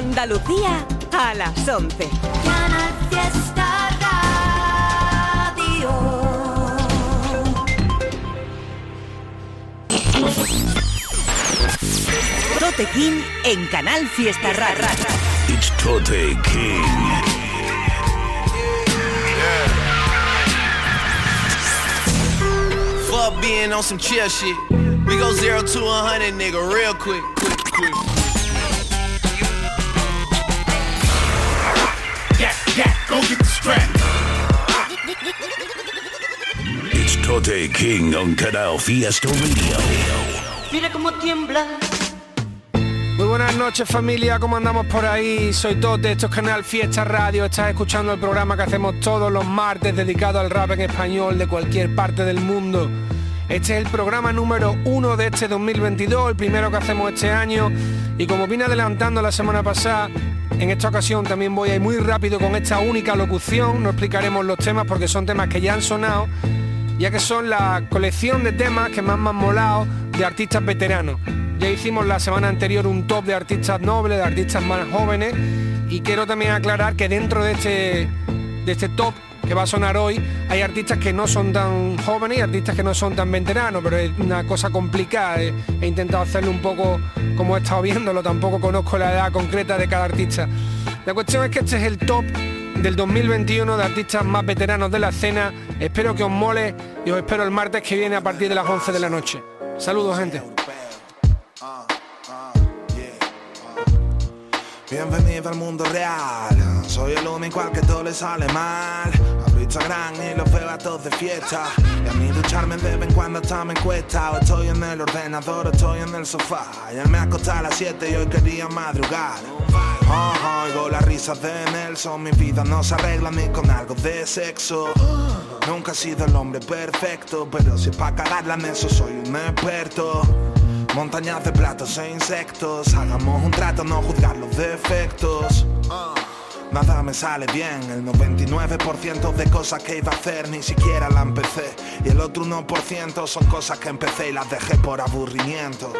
Andalucía a las 11. Canal Fiesta Radio. Tote King en Canal Fiesta Radio. It's Tote King. Fuck being on some chill shit. We go zero to a hundred, nigga, real quick, quick, quick. Tote King on Canal Fiesta Radio. Mira cómo tiembla. Muy buenas noches familia, ¿cómo andamos por ahí? Soy Tote, esto es Canal Fiesta Radio, estás escuchando el programa que hacemos todos los martes dedicado al rap en español de cualquier parte del mundo. Este es el programa número uno de este 2022, el primero que hacemos este año y como vine adelantando la semana pasada, en esta ocasión también voy a ir muy rápido con esta única locución, no explicaremos los temas porque son temas que ya han sonado, ya que son la colección de temas que más me han molado de artistas veteranos. Ya hicimos la semana anterior un top de artistas nobles, de artistas más jóvenes y quiero también aclarar que dentro de este, de este top que va a sonar hoy hay artistas que no son tan jóvenes y artistas que no son tan veteranos, pero es una cosa complicada. He, he intentado hacerlo un poco como he estado viéndolo, tampoco conozco la edad concreta de cada artista. La cuestión es que este es el top del 2021 de artistas más veteranos de la escena. Espero que os mole y os espero el martes que viene a partir de las 11 de la noche. Saludos gente. Bienvenido al mundo real. Soy el único al que todo le sale mal. Abro Instagram y los veo todos de fiesta. Y a mí ducharme de vez en cuando hasta me cuesta. O estoy en el ordenador o estoy en el sofá. Ayer me acosté a las 7 y hoy quería madrugar. Oh, oigo las risas de Nelson. Mi vida no se arregla ni con algo de sexo. Nunca he sido el hombre perfecto, pero si es pa' cagarla en eso soy un experto. Montañas de platos e insectos Hagamos un trato, no juzgar los defectos Nada me sale bien El 99% de cosas que iba a hacer Ni siquiera la empecé Y el otro 1% son cosas que empecé Y las dejé por aburrimiento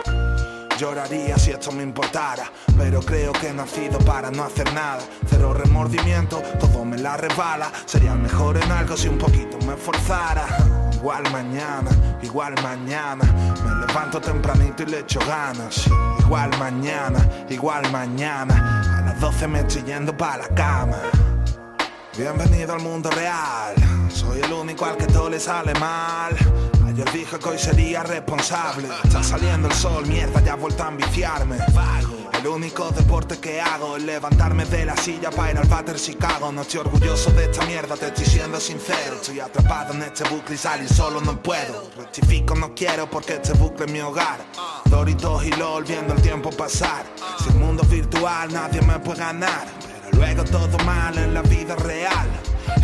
Lloraría si esto me importara, pero creo que he nacido para no hacer nada. Cero remordimiento, todo me la resbala. Sería mejor en algo si un poquito me esforzara. Igual mañana, igual mañana. Me levanto tempranito y le echo ganas. Igual mañana, igual mañana. A las 12 me estoy yendo para la cama. Bienvenido al mundo real. Soy el único al que todo le sale mal. Ayer dije que hoy sería responsable. Está saliendo el sol, mierda, ya he vuelto a ambiciarme. El único deporte que hago es levantarme de la silla para ir al Bater Chicago. No estoy orgulloso de esta mierda, te estoy siendo sincero. Estoy atrapado en este bucle y salir solo no puedo. Rectifico, no quiero porque este bucle es mi hogar. Doritos y LOL viendo el tiempo pasar. Si el mundo es virtual, nadie me puede ganar. Pero luego todo mal en la vida real.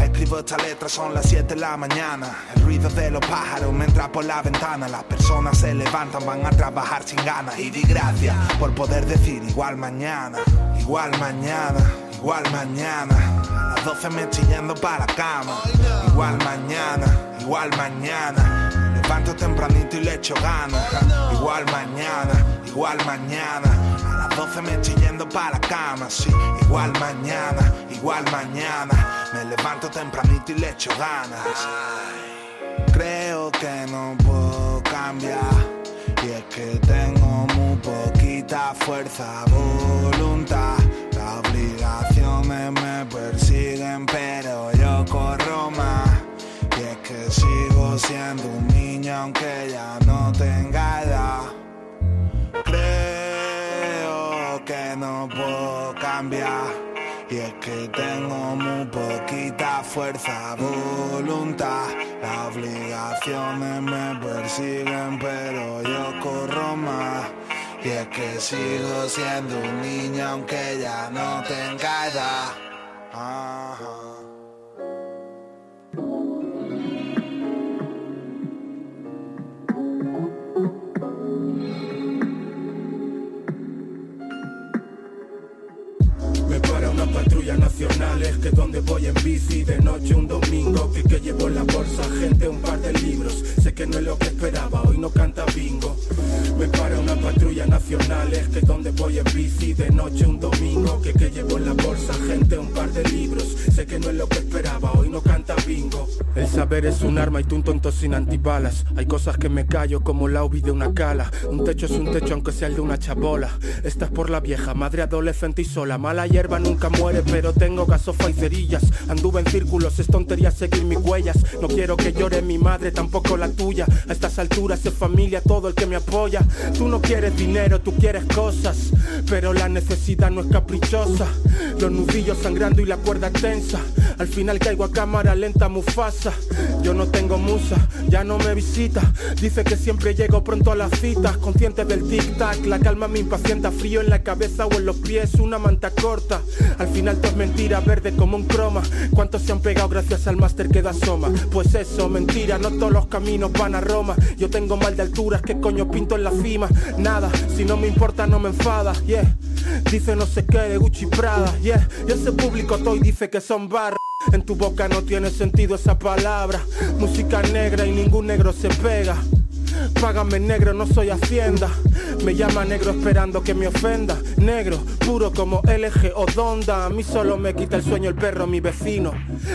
Escribo esta letra, son las 7 de la mañana. El ruido de los pájaros me entra por la ventana. Las personas se levantan, van a trabajar sin ganas. Y di gracias por poder decir igual mañana, igual mañana, igual mañana. A las 12 me estoy yendo para la cama. Igual mañana, igual mañana. Levanto tempranito y le echo ganas. Igual mañana, igual mañana. Las 12 me estoy yendo para la cama, sí. Igual mañana, igual mañana. Me levanto tempranito y le echo ganas. Creo que no puedo cambiar. Y es que tengo muy poquita fuerza, voluntad. Las obligaciones me persiguen, pero yo corro más. Y es que sigo siendo un niño aunque ya no tenga edad. Creo no puedo cambiar. Y es que tengo muy poquita fuerza, voluntad. Las obligaciones me persiguen, pero yo corro más. Y es que sigo siendo un niño aunque ya no tenga edad. Patrulla nacionales que donde voy en bici de noche un domingo que, que llevo en la bolsa gente un par de libros. Sé que no es lo que esperaba hoy no canta bingo. Me para una patrulla nacional es que donde voy en bici de noche un domingo que que llevo en la bolsa gente un par de libros. Sé que no es lo que esperaba hoy no canta bingo. El saber es un arma y tú un tonto sin antibalas. Hay cosas que me callo como la ubi de una cala. Un techo es un techo aunque sea el de una chabola. Esta es por la vieja madre adolescente y sola. Mala hierba nunca muere pero tengo gasofa y anduve en círculos es tontería seguir mis huellas. No quiero que llore mi madre tampoco la tuya. A estas alturas es familia todo el que me apoya. Tú no quieres dinero tú quieres cosas pero la necesidad no es caprichosa. Los nudillos sangrando y la cuerda tensa. Al final caigo a cámara lenta mufasa. Yo no tengo musa ya no me visita. Dice que siempre llego pronto a las citas consciente del tic tac la calma me impacienta. Frío en la cabeza o en los pies una manta corta. Al final todo verde como un croma. Cuántos se han pegado gracias al máster que da soma pues eso mentira no todos los caminos van a Roma. Yo tengo mal de alturas que coño pinto en la cima nada si no me importa no me enfada yeah. Dice no sé qué de Gucci Prada yeah. Y ese público toy dice que son barras en tu boca no tiene sentido esa palabra. Música negra y ningún negro se pega Págame negro, no soy hacienda. Me llama negro esperando que me ofenda. Negro, puro como LG o Donda. A mí solo me quita el sueño el perro, mi vecino.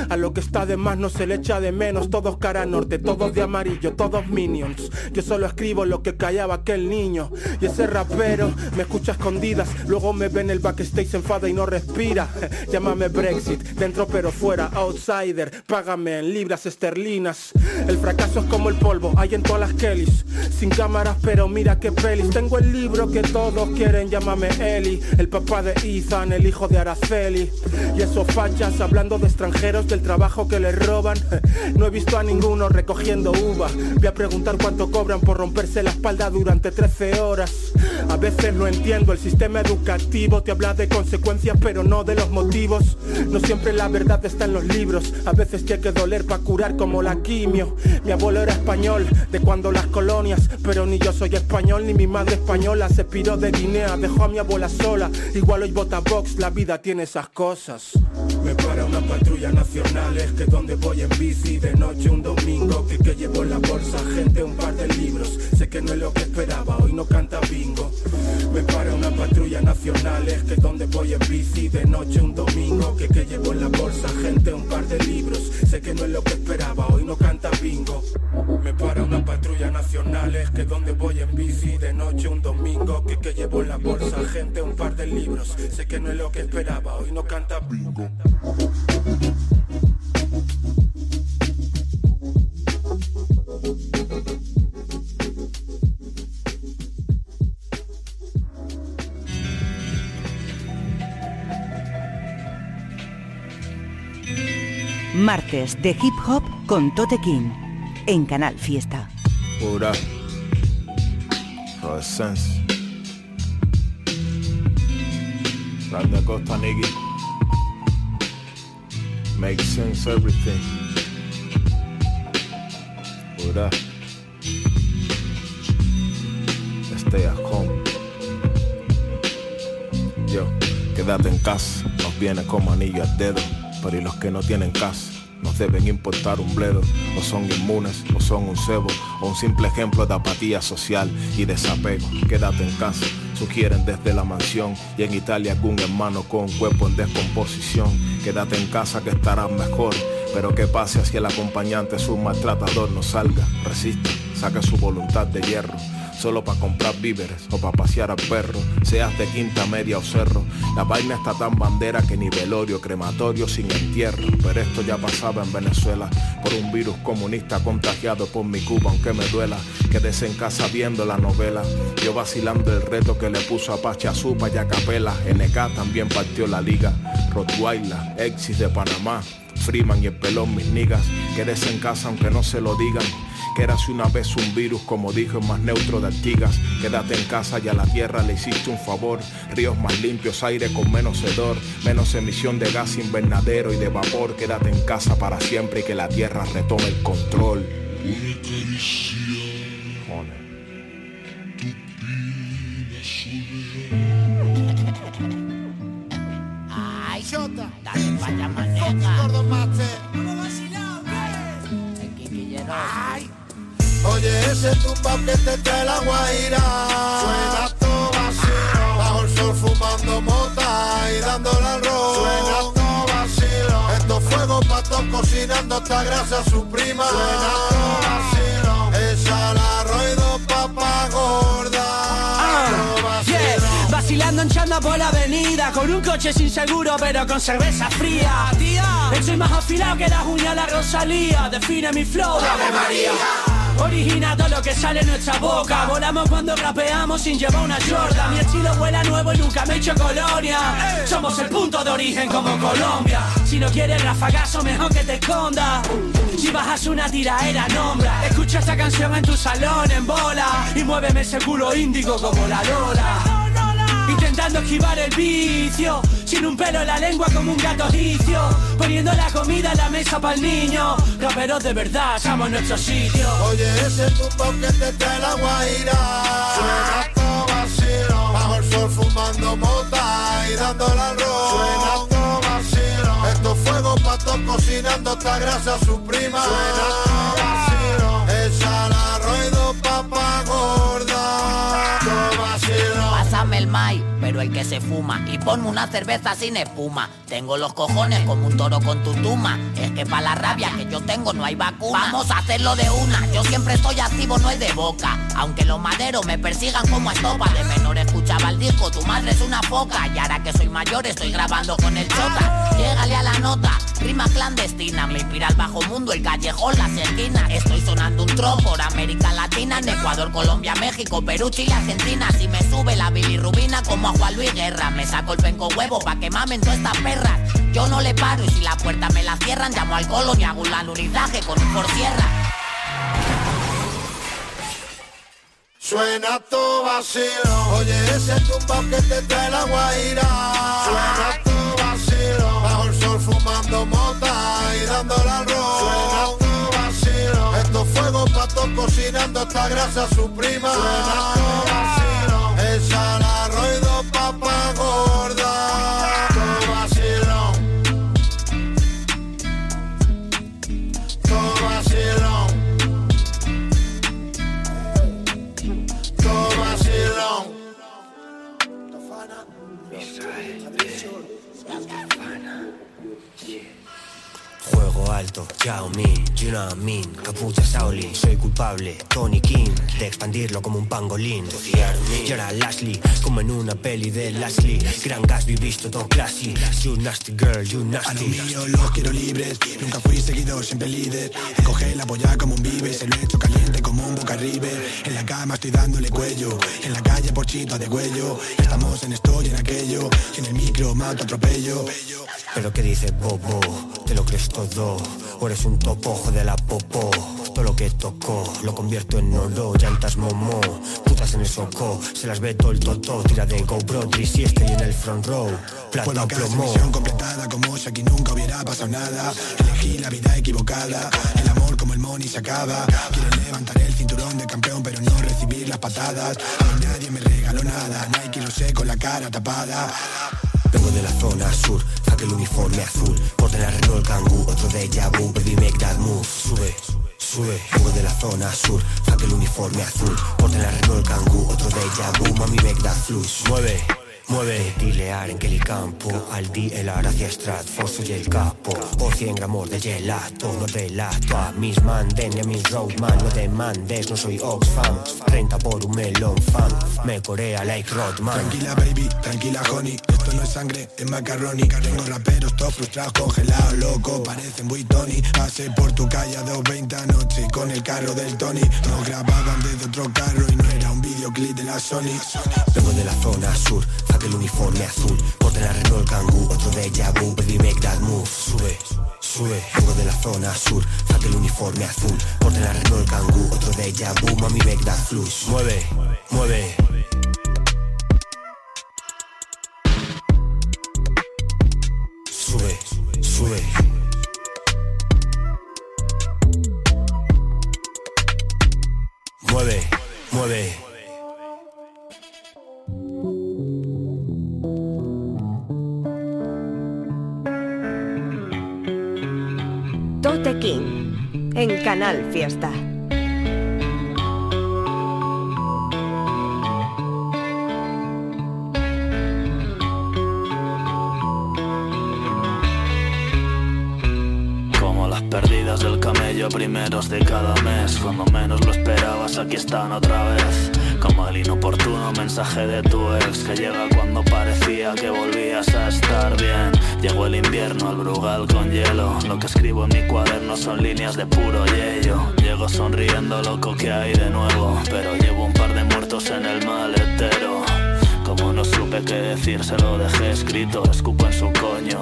A lo que está de más no se le echa de menos. Todos cara norte, todos de amarillo, todos minions. Yo solo escribo lo que callaba aquel niño. Y ese rapero me escucha escondidas. Luego me ve en el backstage, enfada y no respira. Llámame Brexit, dentro pero fuera Outsider, págame en libras esterlinas. El fracaso es como el polvo, hay en todas las Kellys Sin cámaras pero mira qué pelis. Tengo el libro que todos quieren, llámame Eli. El papá de Ethan, el hijo de Araceli. Y esos fachas hablando de extranjeros Del trabajo que les roban. No he visto a ninguno recogiendo uva. Voy a preguntar cuánto cobran por romperse la espalda durante 13 horas. A veces no entiendo el sistema educativo Te habla de consecuencias pero no de los motivos. No siempre la verdad está en los libros. A veces tiene que doler para curar como la quimio. Mi abuelo era español de cuando las colonias Pero ni yo soy español ni mi madre española Se piró de Guinea, dejó a mi abuela sola Igual hoy vota Vox, la vida tiene esas cosas una patrulla nacional Es que donde voy en bici de noche un domingo Que que llevo en la bolsa gente un par de libros. Sé que no es lo que esperaba, hoy no canta bingo. Me para una patrulla nacional Es que donde voy en bici de noche un domingo Que que llevo en la bolsa gente un par de libros. Sé que no es lo que esperaba, hoy no canta bingo. Me para una patrulla nacional Es que donde voy en bici de noche un domingo Que que llevo en la bolsa gente un par de libros. Sé que no es lo que esperaba, hoy no canta bingo Martes de hip hop con Tote King en Canal Fiesta. A sense. Costa Nigga. Make sense everything. What up? Stay at home. Yo, quédate en casa, nos viene como anillo al dedo. Pero y los que no tienen casa, deben importar un bledo. O son inmunes, o son un cebo, o un simple ejemplo de apatía social y desapego. Quédate en casa, sugieren desde la mansión. Y en Italia algún hermano con un cuerpo en descomposición. Quédate en casa que estarás mejor. Pero que pase si el acompañante es un maltratador, no salga, resista, saca su voluntad de hierro solo para comprar víveres o para pasear al perro, seas de quinta media o cerro. La vaina está tan bandera que ni velorio, crematorio sin entierro. Pero esto ya pasaba en Venezuela por un virus comunista contagiado por mi Cuba, aunque me duela. Quédese en casa viendo la novela. Yo vacilando el reto que le puso a Pacha Supa y a Capela. NK también partió la liga. Rottweiler, Exis de Panamá. Freeman y el pelón, mis niggas. Quédese en casa aunque no se lo digan. Que eras una vez un virus, como dijo el más neutro de Artigas. Quédate en casa y a la tierra le hiciste un favor. Ríos más limpios, aire con menos hedor, menos emisión de gas invernadero y de vapor. Quédate en casa para siempre y que la tierra retome el control. Ay. Oye, ese tumbao que te trae la guaira. Suena todo vacío. Bajo el sol fumando mota y dándole al rojo. Suena todo vacío. Estos fuegos patos cocinando esta grasa su prima. Suena todo vacío. Esa la roido papago. Vacilando en chanda por la avenida Con un coche sin seguro pero con cerveza fría. Tía, estoy más afilado que las uñas de la Rosalía. Define mi flow, Ave María. Origina todo lo que sale en nuestra boca. Volamos cuando rapeamos sin llevar una shorta Mi estilo vuela nuevo y nunca me he hecho colonia. Somos el punto de origen como Colombia. Si no quieres rafagazo mejor que te esconda. Si bajas una tiraera nombra. Escucha esta canción en tu salón en bola. Y muéveme ese culo índigo como la Lola Intentando esquivar el vicio Sin un pelo en la lengua como un gato egipcio Poniendo la comida en la mesa para el niño Raperos de verdad, somos nuestro sitio Oye, ese tumbo que te trae la guaira. Suena todo vacilo. Bajo el sol fumando mota y dándole al rock. Suena todo vacilo. Estos fuegos patos cocinando esta grasa su prima. Suena todo vacilo. Esa la ruedo papá gorda. Todo vacilo. Pásame el mai, pero el que se fuma Y ponme una cerveza sin espuma. Tengo los cojones como un toro con tu tuma. Es que para la rabia que yo tengo no hay vacuna. Vamos a hacerlo de una. Yo siempre estoy activo, no es de boca. Aunque los maderos me persigan como estopa. De menor escuchaba el disco, tu madre es una foca. Y ahora que soy mayor estoy grabando con el chota. Llégale a la nota, rima clandestina. Me inspira el bajo mundo, el callejón, las esquinas. Estoy sonando un tro América Latina En Ecuador, Colombia, México, Perú, Chile, Argentina. Si me sube la bilirrubina como Juan Luis Guerra Me saco el penco huevo pa' que mamen todas estas perras Yo no le paro y si la puerta me la cierran Llamo al colon y hago un alunizaje con un por sierra Suena todo vacilo. Oye, ese tumbo que te trae la guaira. Suena todo vacilo. Bajo el sol fumando mota y dándole al rock. Suena todo vacilo. Estos fuegos patos cocinando esta grasa su prima. Suena todo vacilo. Alto, Yao Ming, you know I mean Capucha Shaolin, soy culpable Tony King, de expandirlo como un pangolín. De fiarme, y ahora Lashley Como en una peli de Lashley. Gran Gatsby visto todo classy. You nasty girl, you A lo nasty mío los quiero libres, nunca fui seguidor, siempre líder. Coge la polla como un vive, se lo he hecho caliente como un boca river. En la cama estoy dándole cuello, en la calle por chito de cuello. Estamos en esto y en aquello, y en el micro mato atropello. Pero que dice Bobo, te lo crees todo O eres un topojo de la popó Todo lo que tocó, lo convierto en oro Llantas momo, putas en el soco Se las ve todo el toto, tira de GoPro si estoy en el front row Plata plomo misión completada como si aquí nunca hubiera pasado nada. Elegí la vida equivocada, el amor como el money se acaba. Quiero levantar el cinturón de campeón pero no recibir las patadas. A mí nadie me regaló nada, Nike lo sé con la cara tapada. Vengo de la zona sur, saque el uniforme azul. Porta en la Renault Kangoo, otro de vu. Baby make that move, sube, sube Vengo de la zona sur, saque el uniforme azul. Porta en la Renault Kangoo, otro de vu. Mami make that flush, mueve Mueve, dilear en Campo Al DLR hacia Stratford soy el capo. Por 100 gramos de gelato No delato a mis manden y a mis roadman No demandes, no soy Oxfam 30 por un melón fan Me corea like Rodman. Tranquila baby, tranquila honey Esto no es sangre, es macaroni. Tengo raperos todos frustrados, congelados, locos Parecen muy Tony. Pasé por tu calle a 2.20 anoche Con el carro del Tony. Nos grababan desde otro carro Y no era videoclip de la Sony. Vengo de la zona sur, saque el uniforme azul. Porta en la Renault Kangoo, otro de vu. Baby make that move, sube, sube. Vengo de la zona sur, saque el uniforme azul. Porta en la Renault Kangoo, otro de vu. Mami make that flush, mueve, mueve. Sube, sube Canal Fiesta. Como las perdidas primeros de cada mes Cuando menos lo esperabas aquí están otra vez Como el inoportuno mensaje de tu ex Que llega cuando parecía que volvías a estar bien. Llegó el invierno al Brugal con hielo. Lo que escribo en mi cuaderno son líneas de puro yello. Llego sonriendo loco que hay de nuevo Pero llevo un par de muertos en el maletero. Como no supe qué decir, se lo dejé escrito. Escupo en su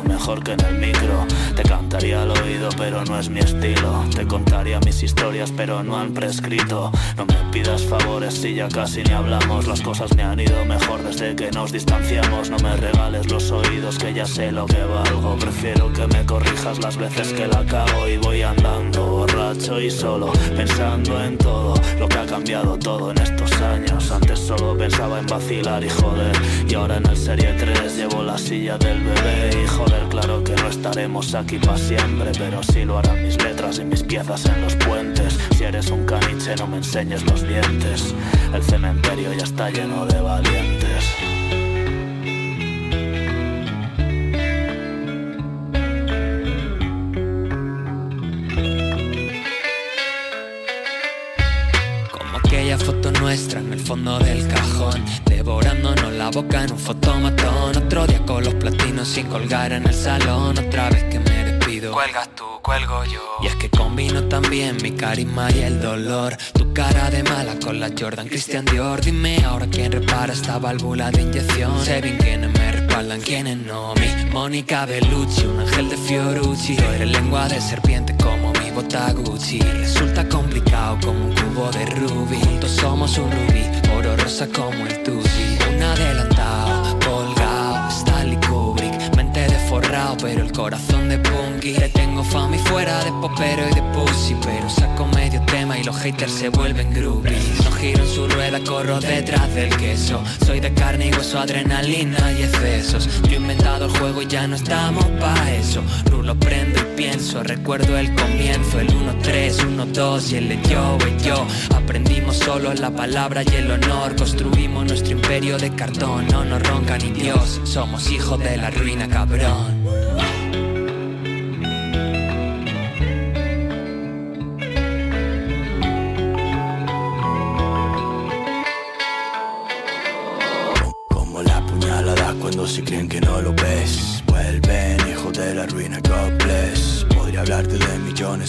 mejor que en el micro. Te cantaría al oído, pero no es mi estilo. Te contaría mis historias, pero no han prescrito. No me pidas favores si ya casi ni hablamos. Las cosas me han ido mejor desde que nos distanciamos. No me regales los oídos, que ya sé lo que valgo. Prefiero que me corrijas las veces que la cago y voy andando borracho y solo, pensando en todo lo que ha cambiado todo en estos años. Antes solo pensaba en vacilar y joder y ahora en el Serie 3 llevo la silla del bebé. Y joder, claro que no estaremos aquí para siempre Pero sí lo harán mis letras y mis piezas en los puentes. Si eres un caniche no me enseñes los dientes. El cementerio ya está lleno de valientes la boca en un fotomatón Otro día con los platinos sin colgar en el salón. Otra vez que me despido. Cuelgas tú, cuelgo yo. Y es que combino también mi carisma y el dolor. Tu cara de mala con la Jordan Christian Dior. Dime ahora quién repara esta válvula de inyección. Sé bien quiénes me respaldan, quiénes no Mi Mónica Bellucci, un ángel de Fiorucci. Tú eres lengua de serpiente como mi bota Gucci Resulta complicado como un cubo de rubí. Juntos somos un rubí, oro rosa como el tusi Un adelantado, pero el corazón de punky. Le tengo fama y fuera de popero y de pussy Pero saco medio tema y los haters se vuelven groupies. No giro en su rueda, corro detrás del queso. Soy de carne y hueso, adrenalina y excesos. Yo he inventado el juego y ya no estamos pa' eso. Rulo prendo y pienso, recuerdo el comienzo El 1-3, 1-2 y el yo, el yo. Aprendimos solo la palabra y el honor. Construimos nuestro imperio de cartón No nos ronca ni Dios, somos hijos de la ruina cabrón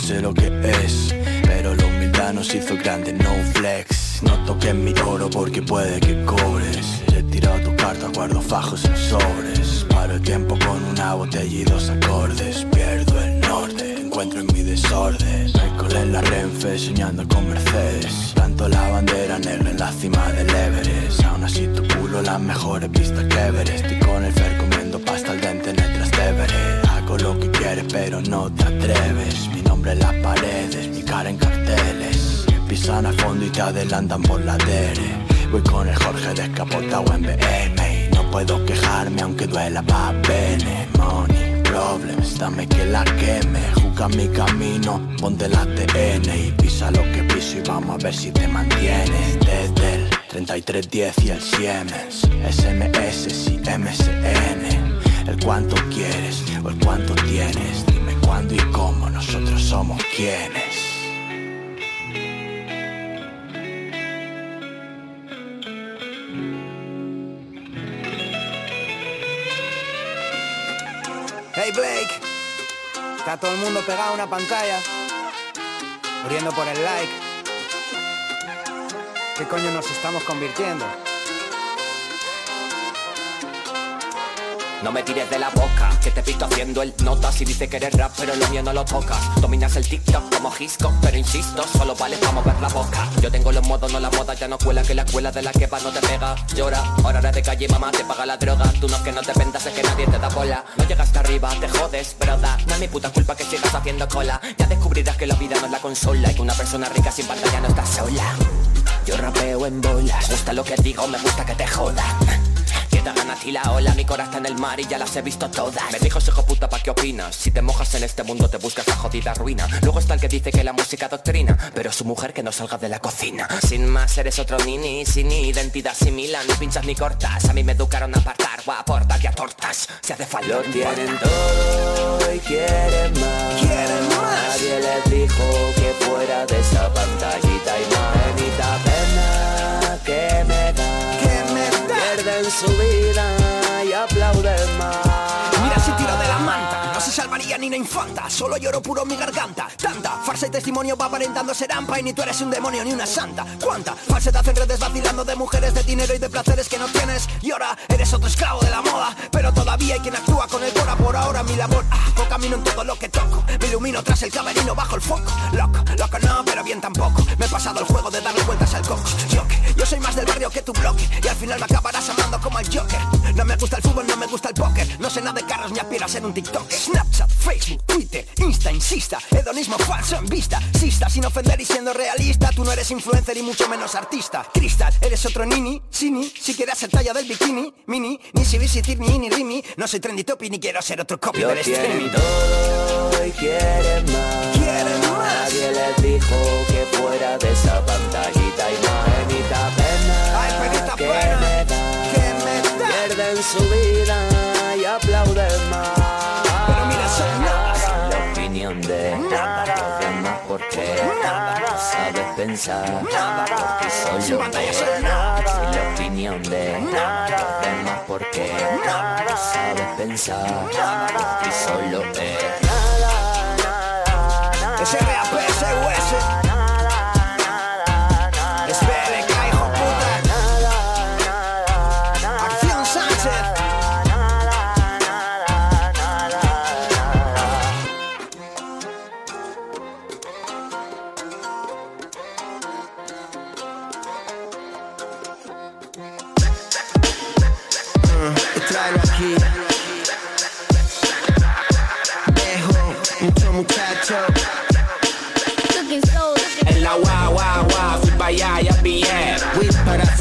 sé lo que es Pero la humildad nos hizo grande, no flex. No toques mi oro porque puede que cobres. He tirado tu carta, guardo fajos en sobres. Paro el tiempo con una botella y dos acordes. Pierdo el norte, encuentro en mi desorden. Recolé en la Renfe soñando con Mercedes. Planto la bandera negra en la cima del Everest. Aún así tu culo las mejores vistas que Everest Estoy con el fer comiendo pasta al dente en el Trastevere Hago lo que quieres pero no te atreves en las paredes, mi cara en carteles. Pisan a fondo y te adelantan por la dere Voy con el Jorge descapotado en BM Y no puedo quejarme aunque duela pa' bene Money, problems, dame que la queme. Juca mi camino, ponte la TN Y pisa lo que piso y vamos a ver si te mantienes. Desde el 3310 y el Siemens SMS y MSN El cuánto quieres o el cuánto tienes cuándo y cómo nosotros somos quienes Hey Blake, está todo el mundo pegado a una pantalla, muriendo por el like. ¿Qué coño nos estamos convirtiendo? No me tires de la boca, que te visto haciendo el notas y dice que eres rap, pero lo mío no lo tocas. Dominas el TikTok como Hisco, pero insisto, solo vale para mover la boca. Yo tengo los modos, no la moda, ya no cuela, que la escuela de la que va no te pega. Llora, ahora eres de calle, mamá, te paga la droga. Tú no es que no te vendas, es que nadie te da bola. No llegaste arriba, te jodes, broda. No es mi puta culpa que sigas haciendo cola. Ya descubrirás que la vida no es la consola y que una persona rica sin pantalla no está sola. Yo rapeo en bolas, gusta lo que digo, me gusta que te joda. Que da ganas y la ola, mi corazón está en el mar y ya las he visto todas. Me dijo hijo puta, ¿pa' qué opinas? Si te mojas en este mundo te buscas la jodida ruina. Luego está el que dice que la música doctrina, pero su mujer que no salga de la cocina. Sin más, eres otro nini, sin identidad similar, ni pinchas ni cortas. A mí me educaron a apartar, o a aportar y a tortas. Se hace falta. Lo tienen todo y quieren más. Quieren más. Nadie les dijo que fuera de esa pantallita y más. Y aplauden más. Mira si tiro de la manta, no se salvaría ni una infanta, solo lloro puro mi garganta. Tanta farsa y testimonio va aparentando ser ampa y ni tú eres un demonio ni una santa. ¿Cuánta falsedad en redes vacilando de mujeres, de dinero y de placeres que no tienes? Y ahora eres otro esclavo de la moda, pero todavía hay quien actúa con el cora por ahora mi labor. Ah, camino en todo lo que toco, me ilumino tras el camerino bajo el foco. Loco, loco no, pero bien tampoco. Me he pasado el juego de darle vueltas al coco. Yo que, yo soy más del barrio que tu bloque y al final me acabarás amando como el Joker. No me gusta el fútbol, no me gusta el póker, no sé nada de carros ni aspiro a ser un TikTok. Snapchat, Facebook, Twitter, Insta, insista, hedonismo falso en vista. Sista, sin ofender y siendo realista, tú no eres influencer y mucho menos artista. Cristal, eres otro nini, sini, si quieres ser talla del bikini, mini, ni si visitir ni ni rimi. No soy trendy topi ni quiero ser otro copy del streaming. todo y quieren más. Quieren más. Nadie les dijo que fuera de esa pantallita y. Penita pena Ay, penita que pena me da. que me da. Pierden su vida y aplauden más. Pero mira, soy nada. Sin la opinión de los demás porque no sabes pensar. Porque pantalla es. soy nada. Sin la opinión de los demás porque no sabes pensar. Porque solo es. Ese RAP, ese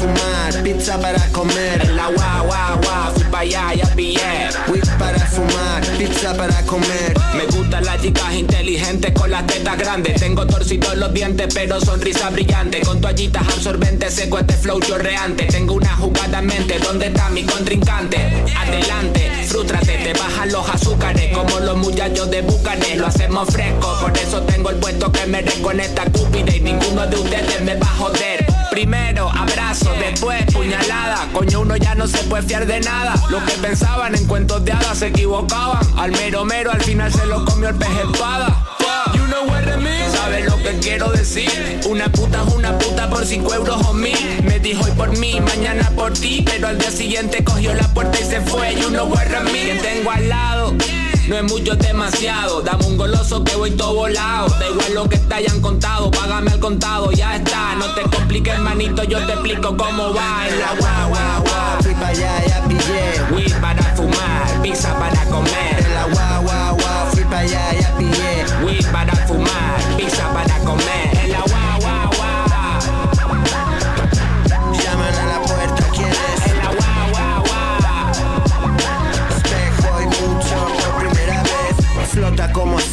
fumar, pizza para comer. La guau, guau, guau, fui pa' allá, ya pillé. Weed para fumar, pizza para comer. Me gustan las chicas inteligentes con las tetas grandes. Tengo torcidos los dientes, pero sonrisa brillante. Con toallitas absorbentes, seco este flow chorreante. Tengo una jugada en mente, ¿dónde está mi contrincante? Adelante, frústrate, te bajan los azúcares. Como los muchachos de Bucanes, lo hacemos fresco. Por eso tengo el puesto que merezco en esta cúpida. Y ninguno de ustedes me va a joder. Primero abrazo, después puñalada. Coño, uno ya no se puede fiar de nada. Los que pensaban en cuentos de hadas se equivocaban. Al mero mero al final se lo comió el pez espada. You know what I mean? ¿Sabes lo que quiero decir? Una puta es una puta por 5 euros o mil. Me dijo hoy por mí, mañana por ti. Pero al día siguiente cogió la puerta y se fue. You know what I mean? Quien tengo al lado. No es mucho, es demasiado. Dame un goloso que voy todo volado. Da igual lo que te hayan contado, págame al contado, ya está. No te compliques, manito, yo te explico cómo va. En la guau, guau. Fui para allá, ya pillé. Weed para fumar, pizza para comer. En la guau, guau, fui para allá, ya pillé. Weed para fumar, pizza para comer.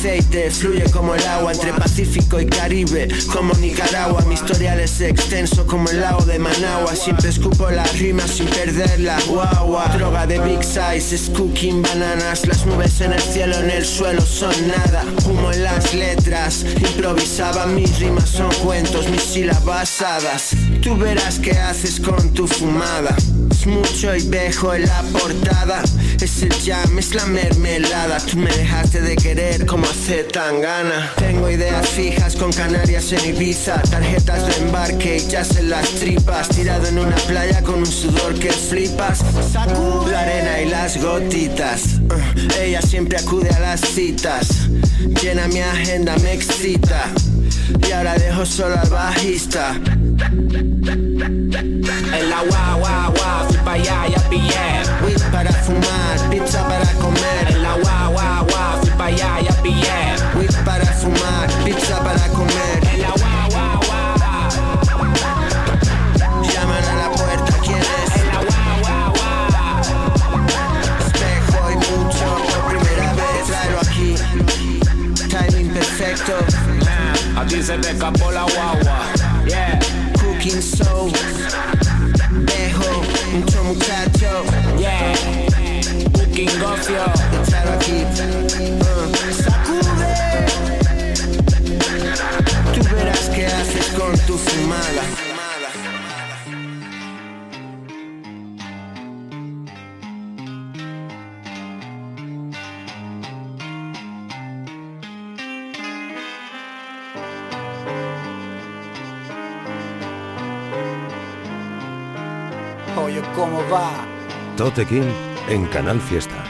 Aceite, fluye como el agua entre Pacífico y Caribe, como Nicaragua. Mi historial es extenso como el lago de Managua. Siempre escupo las rimas sin perder la guagua. Droga de big size, es cooking bananas. Las nubes en el cielo, en el suelo son nada. Humo en las letras, improvisaba. Mis rimas son cuentos, mis sílabas hadas. Tú verás qué haces con tu fumada. Es mucho y dejo en la portada. Es el jam, es la mermelada. Tú me dejaste de querer como hace tan gana. Tengo ideas fijas con Canarias en Ibiza. Tarjetas de embarque y jazz en las tripas. Tirado en una playa con un sudor que flipas. Sacudo la arena y las gotitas. Uh, ella siempre acude a las citas. Llena mi agenda, me excita. Y ahora dejo solo al bajista. En la guagua, guau, fui pa' allá, ya pillé. Whip para fumar, pizza para comer. En la guagua, guau, fui pa' allá, ya pillé. Whip para fumar, pizza para comer. En la guagua, guau. Llaman a la puerta, ¿quién es? En la guagua, guau. Espejo y mucho, por primera vez, traerlo aquí. Timing perfecto. Man, a ti se te escapó la guagua. Yeah. Cooking soul. Dejo mucho muchacho. Yeah. Cooking gofio. Echado aquí. Uh, sacude. Tú verás qué haces con tu fumada. ¿Cómo va? Tote King en Canal Fiesta.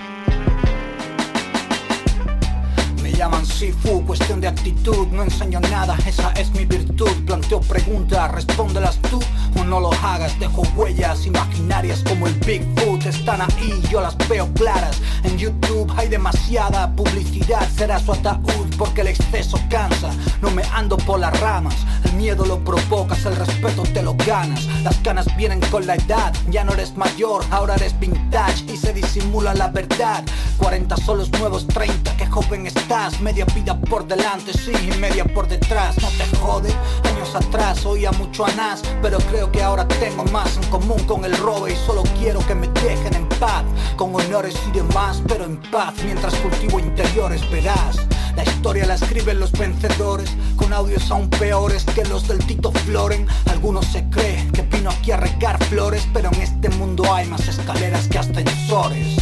Me llaman Sifu, cuestión de actitud, no enseño nada, esa es mi virtud. Planteo preguntas, respóndelas tú no lo hagas. Dejo huellas imaginarias como el Bigfoot, están ahí, yo las veo claras. En YouTube hay demasiada publicidad, será su ataúd porque el exceso cansa. No me ando por las ramas, el miedo lo provocas, el respeto te lo ganas. Las ganas vienen con la edad, ya no eres mayor, ahora eres vintage y se disimula la verdad. 40 son los nuevos 30, qué joven estás, media vida por delante, sí, y media por detrás. No te jode, años atrás oía mucho a Nas, pero creo que ahora tengo más en común con el robo y solo quiero que me dejen en paz, con honores y demás, pero en paz, mientras cultivo interiores verás. La historia la escriben los vencedores, con audios aún peores que los del Tito Floren. Algunos se creen que vino aquí a regar flores, pero en este mundo hay más escaleras que ascensores.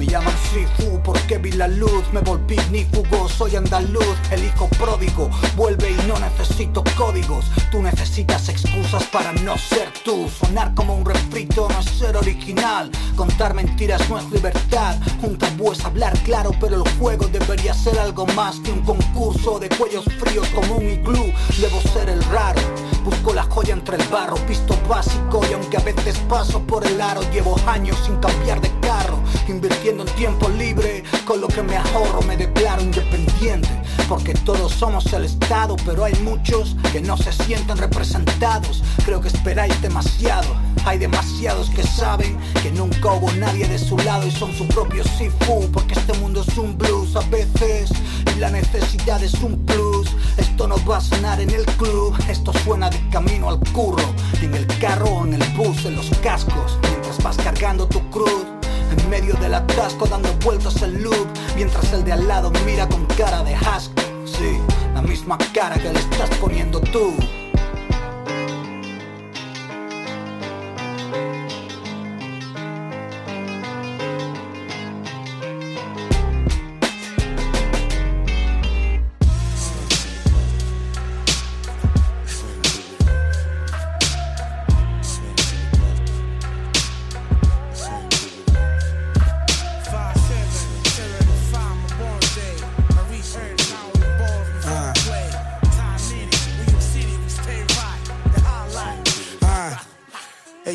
Me llaman Sifu porque vi la luz, me volví nífugo, soy andaluz, el hijo pródigo, vuelve y no necesito códigos, tú necesitas excusas para no ser tú, sonar como un refrito no es ser original, contar mentiras no es libertad, un tabú es hablar claro, pero el juego debería ser algo más que un concurso de cuellos fríos como un iglú, debo ser el raro, busco la joya entre el barro, pisto básico y aunque a veces paso por el aro, llevo años sin cambiar de carro, invirtiendo en tiempo libre, con lo que me ahorro me declaro independiente, porque todos somos el Estado, pero hay muchos que no se sienten representados, creo que esperáis demasiado, hay demasiados que saben que nunca hubo nadie de su lado y son su propio Sifu, porque este mundo es un blues a veces y la necesidad es un plus, esto no va a sonar en el club, esto suena de camino al curro, en el carro en el bus, en los cascos, mientras vas cargando tu cruz. En medio del atasco dando vueltas el loop Mientras el de al lado mira con cara de asco. Sí, la misma cara que le estás poniendo tú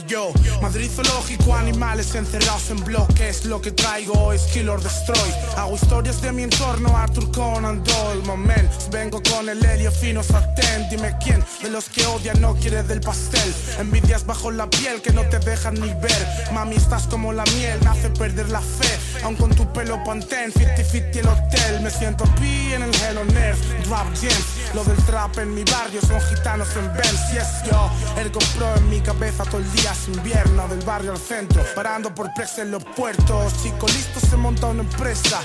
yo, Madrid zoológico, animales encerrados en bloques. Lo que traigo es Kill or Destroy. Hago historias de mi entorno, Arthur Conan Doyle. Moment, vengo con el helio fino sartén. Dime quién de los que odian no quiere del pastel. Envidias bajo la piel que no te dejan ni ver. Mami, estás como la miel, me hace perder la fe. Aun con tu pelo pantén, 50-50 el hotel. Me siento pi en el Hell on Earth, Drop Gems. Lo del trap en mi barrio son gitanos en Benz. Yes, yo, el compró en mi cabeza todo el día invierno del barrio al centro, parando por prex en los puertos. Chico listo se monta una empresa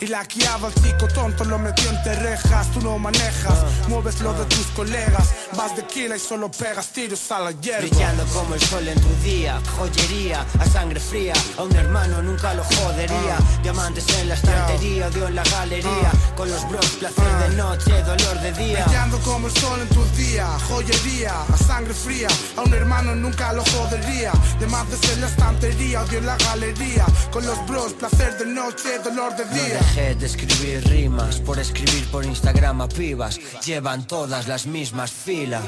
y la guiaba el chico tonto lo metió entre rejas. Tú no manejas, mueves lo de tus colegas, vas de kila y solo pegas tiros a la hierba. Brillando como el sol en tu día, joyería a sangre fría. A un hermano nunca lo jodería. Diamantes en la estantería, odio en la galería. Con los bros, placer de noche, dolor de día. Brillando como el sol en tus días, joyería a sangre fría. A un hermano nunca lo jodería. Diamantes en la estantería, odio en la galería. Con los bros, placer de noche, dolor de No día. dejé de escribir rimas por escribir por Instagram a pibas. Llevan todas las mismas filas.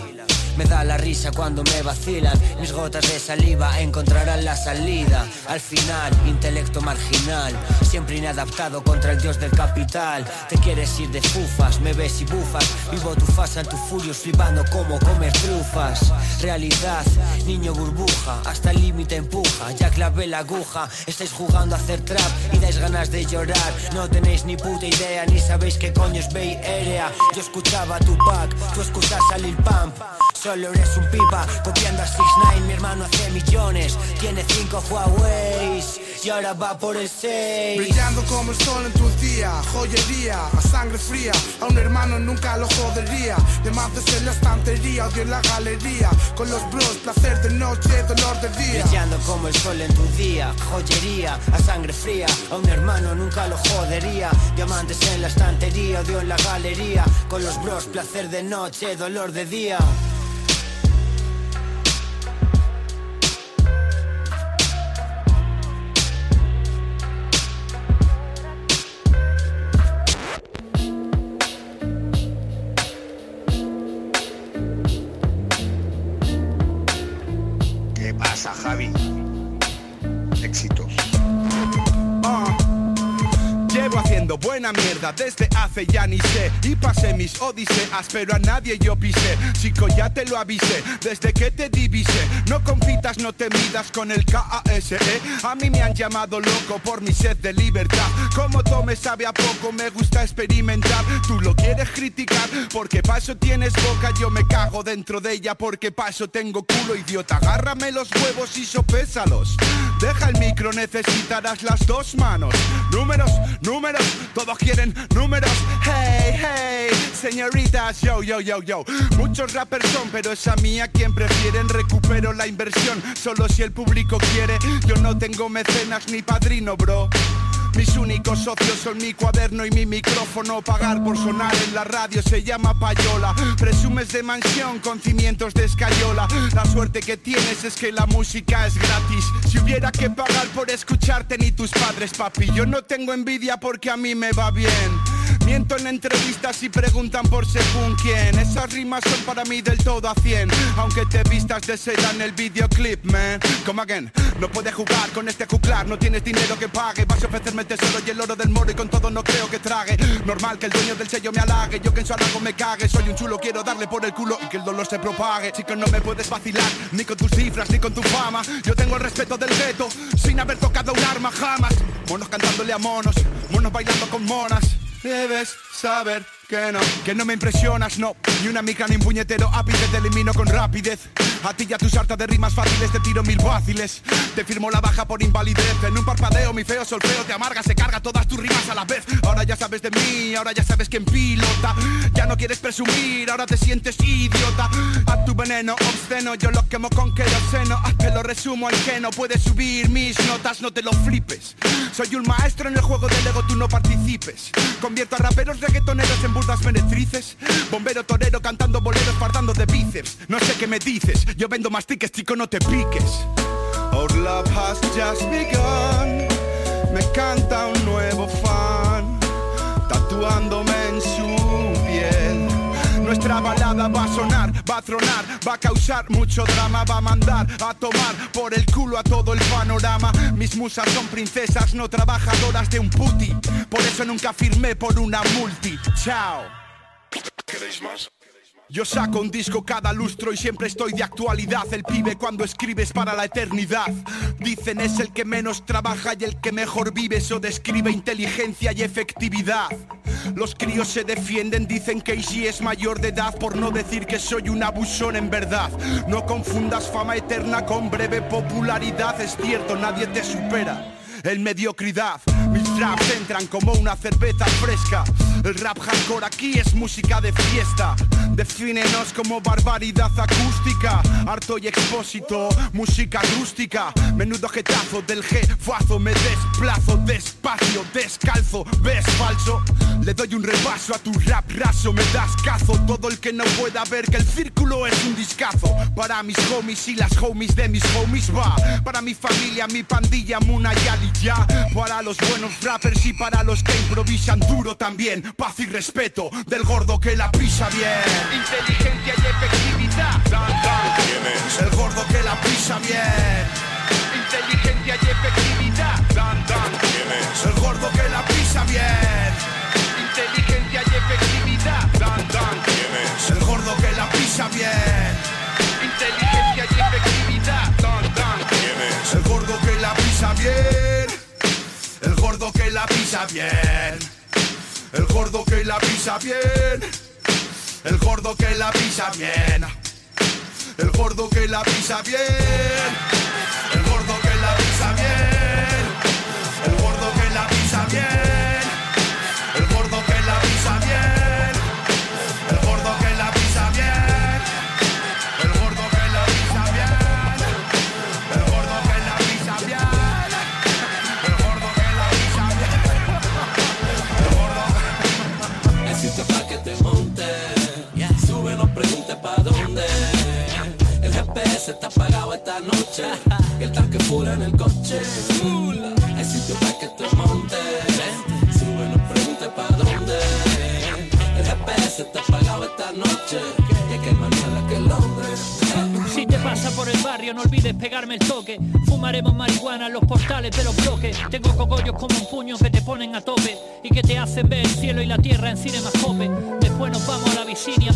Me da la risa cuando me vacilan. Mis gotas de saliva encontrarán la salida. Al final, intelecto marginal. Siempre inadaptado contra el dios del capital. Te quieres ir de fufas, me ves y bufas. Vivo tu fasa en tu furios flipando como comer trufas. Realidad, niño hasta el límite empuja, ya clavé la aguja. Estáis jugando a hacer trap y dais ganas de llorar. No tenéis ni puta idea, ni sabéis qué coño es Bay Area. Yo escuchaba tu pack, tú escuchas a Lil Pump. Solo eres un pipa, copiando a 6 9 mi hermano hace millones. Tiene cinco Huawei y ahora va por el 6. Brillando como el sol en tus días, joyería, a sangre fría. A un hermano nunca lo jodería. Diamantes en la estantería, odio en la galería. Con los bros, placer de noche, dolor de día. Brillando como el sol en tu día, joyería, a sangre fría. A un hermano nunca lo jodería. Diamantes en la estantería, odio en la galería. Con los bros, placer de noche, dolor de día. Desde hace ya ni sé. Y pasé mis odiseas pero a nadie yo pisé. Chico ya te lo avisé desde que te divise No compitas, no te midas con el KASE A mí me han llamado loco por mi sed de libertad. Como tome sabe a poco, me gusta experimentar. Tú lo quieres criticar porque paso tienes boca. Yo me cago dentro de ella porque paso tengo culo idiota. Agárrame los huevos y sopésalos. Deja el micro, necesitarás las dos manos. Números, números, quieren números. Hey, hey, señoritas, yo, yo, yo, yo. Muchos rappers son, pero es a mí quien prefieren. Recupero la inversión, solo si el público quiere. Yo no tengo mecenas ni padrino, bro mis únicos socios son mi cuaderno y mi micrófono. Pagar por sonar en la radio se llama payola. Presumes de mansión con cimientos de escayola. La suerte que tienes es que la música es gratis. Si hubiera que pagar por escucharte ni tus padres, papi. Yo no tengo envidia porque a mí me va bien. Miento en entrevistas y preguntan por según quién. Esas rimas son para mí del todo a 100. Aunque te vistas de seda en el videoclip, man. Come again, no puedes jugar con este juglar. No tienes dinero que pague. Vas a ofrecerme el tesoro y el oro del moro y con todo no creo que trague. Normal que el dueño del sello me halague. Yo que en su halago me cague. Soy un chulo, quiero darle por el culo y que el dolor se propague. Chico, no me puedes vacilar. Ni con tus cifras, ni con tu fama. Yo tengo el respeto del gueto. Sin haber tocado un arma jamás. Monos cantándole a monos. Monos bailando con monas. Debes saber que no, que no me impresionas, no. Ni una mica ni un puñetero ápice te elimino con rapidez. A ti ya tus harta de rimas fáciles te tiro mil fáciles Te firmo la baja por invalidez. En un parpadeo mi feo solfeo te amarga Se carga todas tus rimas a la vez. Ahora ya sabes de mí, ahora ya sabes quién pilota. Ya no quieres presumir, ahora te sientes idiota. A tu veneno obsceno yo lo quemo con queroseno. A te lo resumo en que no puedes subir mis notas No te lo flipes. Soy un maestro en el juego del ego, tú no participes. Convierto a raperos reggaetoneros en burdas meretrices. Bombero torero cantando boleros partando de bíceps. No sé qué me dices, yo vendo más tickets, chico, no te piques. Our love has just begun. Me canta un nuevo fan piel nuestra balada va a sonar, va a tronar, va a causar mucho drama, va a mandar a tomar por el culo a todo el panorama. Mis musas son princesas, no trabajadoras de un puti. Por eso nunca firmé por una multi. Chao. ¿Queréis más? Yo saco un disco cada lustro y siempre estoy de actualidad. El pibe cuando escribes para la eternidad. Dicen es el que menos trabaja y el que mejor vive. Eso describe inteligencia y efectividad. Los críos se defienden, dicen que Easy es mayor de edad por no decir que soy un abusón en verdad. No confundas fama eterna con breve popularidad. Es cierto, nadie te supera. En mediocridad, mis raps entran como una cerveza fresca. El rap hardcore aquí es música de fiesta. Defínenos como barbaridad acústica. Harto y expósito, música rústica. Menudo jetazo del jefazo. Me desplazo despacio, descalzo. ¿Ves falso? Le doy un repaso a tu rap raso. Me das cazo. Todo el que no pueda ver que el círculo es un discazo. Para mis homies y las homies de mis homies va. Para mi familia, mi pandilla, Muna y Ali ya. Para los buenos rappers y para los que improvisan duro también. Paz y respeto del gordo que la pisa bien. Inteligencia y efectividad. Dan, dan. El gordo que la pisa bien. Inteligencia y efectividad. Dan, dan. El gordo que la pisa bien. Inteligencia y efectividad. Dan, dan. El gordo que la pisa bien. Inteligencia y efectividad. Dan, dan. bien. El gordo que la pisa bien. El gordo que la pisa bien. El gordo que la pisa bien. El gordo que la pisa bien. El gordo que la pisa bien. El gordo que la pisa bien. GPS está apagado esta noche. Y el tanque full en el coche. El sitio para que te monte. Sube, no preguntes pa' dónde. El GPS está apagado esta noche. Y que hay más niebla que Londres. Si te pasa por el barrio, no olvides pegarme el toque. Fumaremos marihuana en los portales de los bloques. Tengo cogollos como un puño que te ponen a tope y que te hacen ver el cielo y la tierra en cinemascope. Después nos vamos a la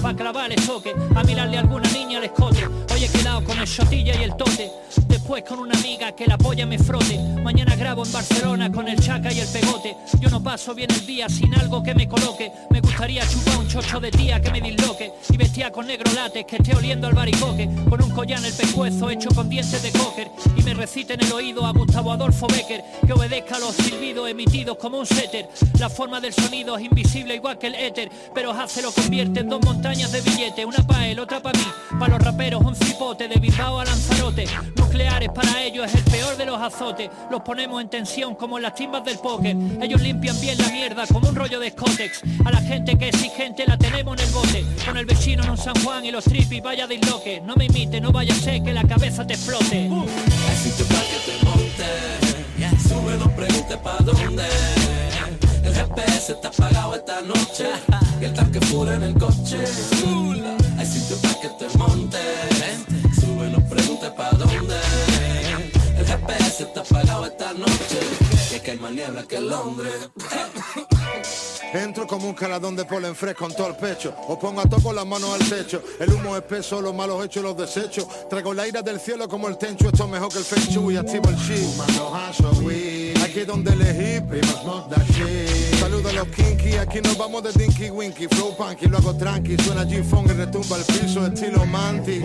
para clavar el toque, a mirarle a alguna niña al escote. Hoy he quedado con el shotilla y el tote. Después con una amiga que la polla me frote. Mañana grabo en Barcelona con el chaca y el pegote. Yo no paso bien el día sin algo que me coloque. Me gustaría chupar un chocho de tía que me disloque y vestir con negro lates que esté oliendo al baricoque. Con un collar en el pescuezo hecho con dientes de cocker y me recite en el oído a Gustavo Adolfo Becker que obedezca a los silbidos emitidos como un setter. La forma del sonido es invisible igual que el éter, pero hace lo convierte en dos montañas de billetes, una pa' él, otra pa' mí. Para los raperos un cipote de Bilbao a Lanzarote. Nucleares para ellos es el peor de los azotes. Los ponemos en tensión como en las timbas del póker. Ellos limpian bien la mierda como un rollo de Scotex. A la gente que es exigente la tenemos en el bote. Con el vecino en un San Juan y los tripis vaya de isloque. No me imite, no vaya a ser que la cabeza te explote. Que te monte. Sube, no preguntes pa' dónde. El GPS está apagado esta noche. Y el tanque full en el coche. Hay sitio para que te monte. Sube, no preguntes pa' dónde. El GPS está apagado esta noche. Y es que hay más niebla que Londres. Entro como un caladón de polen fresco con todo el pecho. Os pongo a toco las manos al techo. El humo espeso, los malos hechos, los desechos. Traigo el aire del cielo como el tencho. Esto es mejor que el feng shui. Activo el chi. Aquí donde elegí, Saludo los kinky. Aquí nos vamos de dinky winky. Flow punky, lo hago tranqui. Suena G-Fong y retumba el piso. Estilo manti.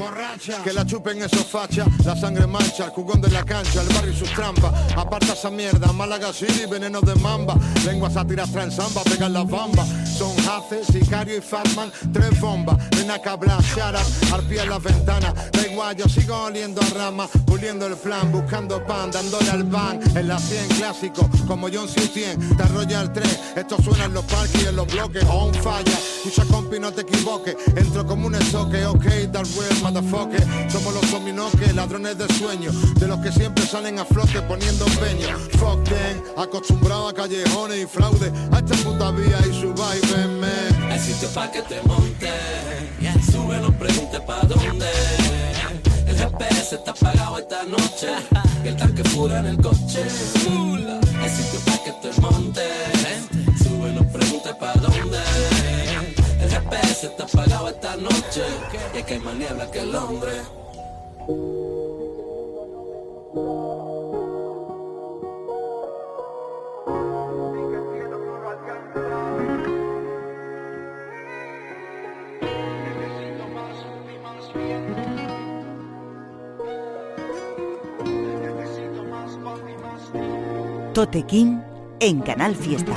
Que la chupen esos fachas. La sangre mancha. El jugón de la cancha. El barrio y sus trampas. Aparta esa mierda. Málaga City, veneno de mamba. Lengua sátiras traen samba. Pegan las bambas. Son Hace, Sicario y Fatman. Tres bombas. Ven a cablar, shut up. Arpía en las ventanas. Da igual, yo sigo oliendo a rama. Puliendo el plan. Buscando pan. Dándole al van. En la 100 clásico. Como John C. 100. Te arrolla el tren. Esto suena en los parques y en los bloques. On falla. Escucha compi, no te equivoques. Entro como un estoque. Ok, that real motherfucker. Somos los dominoques. Ladrones de sueño. De los que siempre salen a flote poniendo empeño. Fuck them. Acostumbrado a callejones y fraude. A esta puta vía y su man. Hay sitio para que te monte. Sube, no preguntes pa' dónde. El GPS está apagado esta noche. Y el tanque full en el coche. Hay sitio para que te monte. Sube, no preguntes pa' dónde. El GPS está apagado esta noche. Y es que hay más niebla que Londres. Tote King en Canal Fiesta.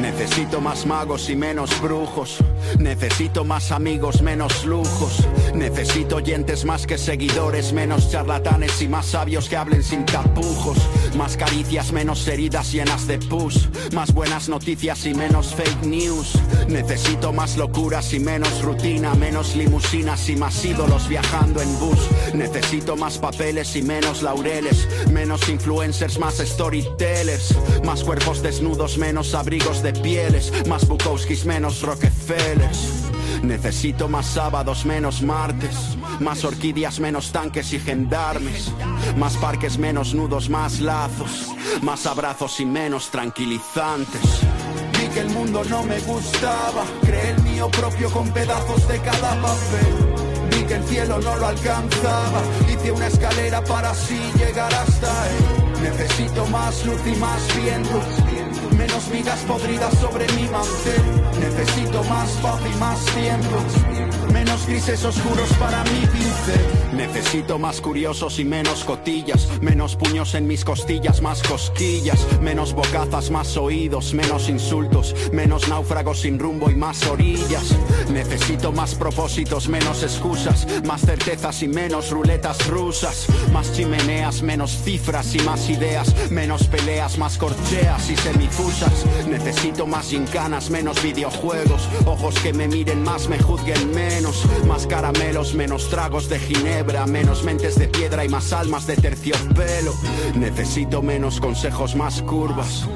Necesito más magos y menos brujos. Necesito más amigos, menos lujos. Necesito oyentes más que seguidores, menos charlatanes y más sabios que hablen sin tapujos. Más caricias, menos heridas llenas de pus. Más buenas noticias y menos fake news. Necesito más locuras y menos rutina, menos limusinas y más ídolos viajando en bus. Necesito más papeles y menos laureles, menos influencers, más storytellers. Más cuerpos desnudos, menos abrigos de pieles, más Bukowskis, menos Rockefellers. Necesito más sábados, menos martes, más orquídeas, menos tanques y gendarmes, más parques, menos nudos, más lazos, más abrazos y menos tranquilizantes. Vi que el mundo no me gustaba, creé el mío propio con pedazos de cada papel. Vi que el cielo no lo alcanzaba, hice una escalera para así llegar hasta él. Necesito más luz y más viento Menos migas podridas sobre mi mantel. Necesito más paz y más tiempo Menos grises oscuros para mi pincel. Necesito más curiosos y menos cotillas Menos puños en mis costillas, más cosquillas Menos bocazas, más oídos, menos insultos Menos náufragos sin rumbo y más orillas. Necesito más propósitos, menos excusas Más certezas y menos ruletas rusas Más chimeneas, menos cifras y más ideas Menos peleas, más corcheas y semifusas. Necesito más gincanas, menos videojuegos Ojos que me miren más, me juzguen menos Más caramelos, menos tragos de ginebra Menos mentes de piedra y más almas de terciopelo Necesito menos consejos, más curvas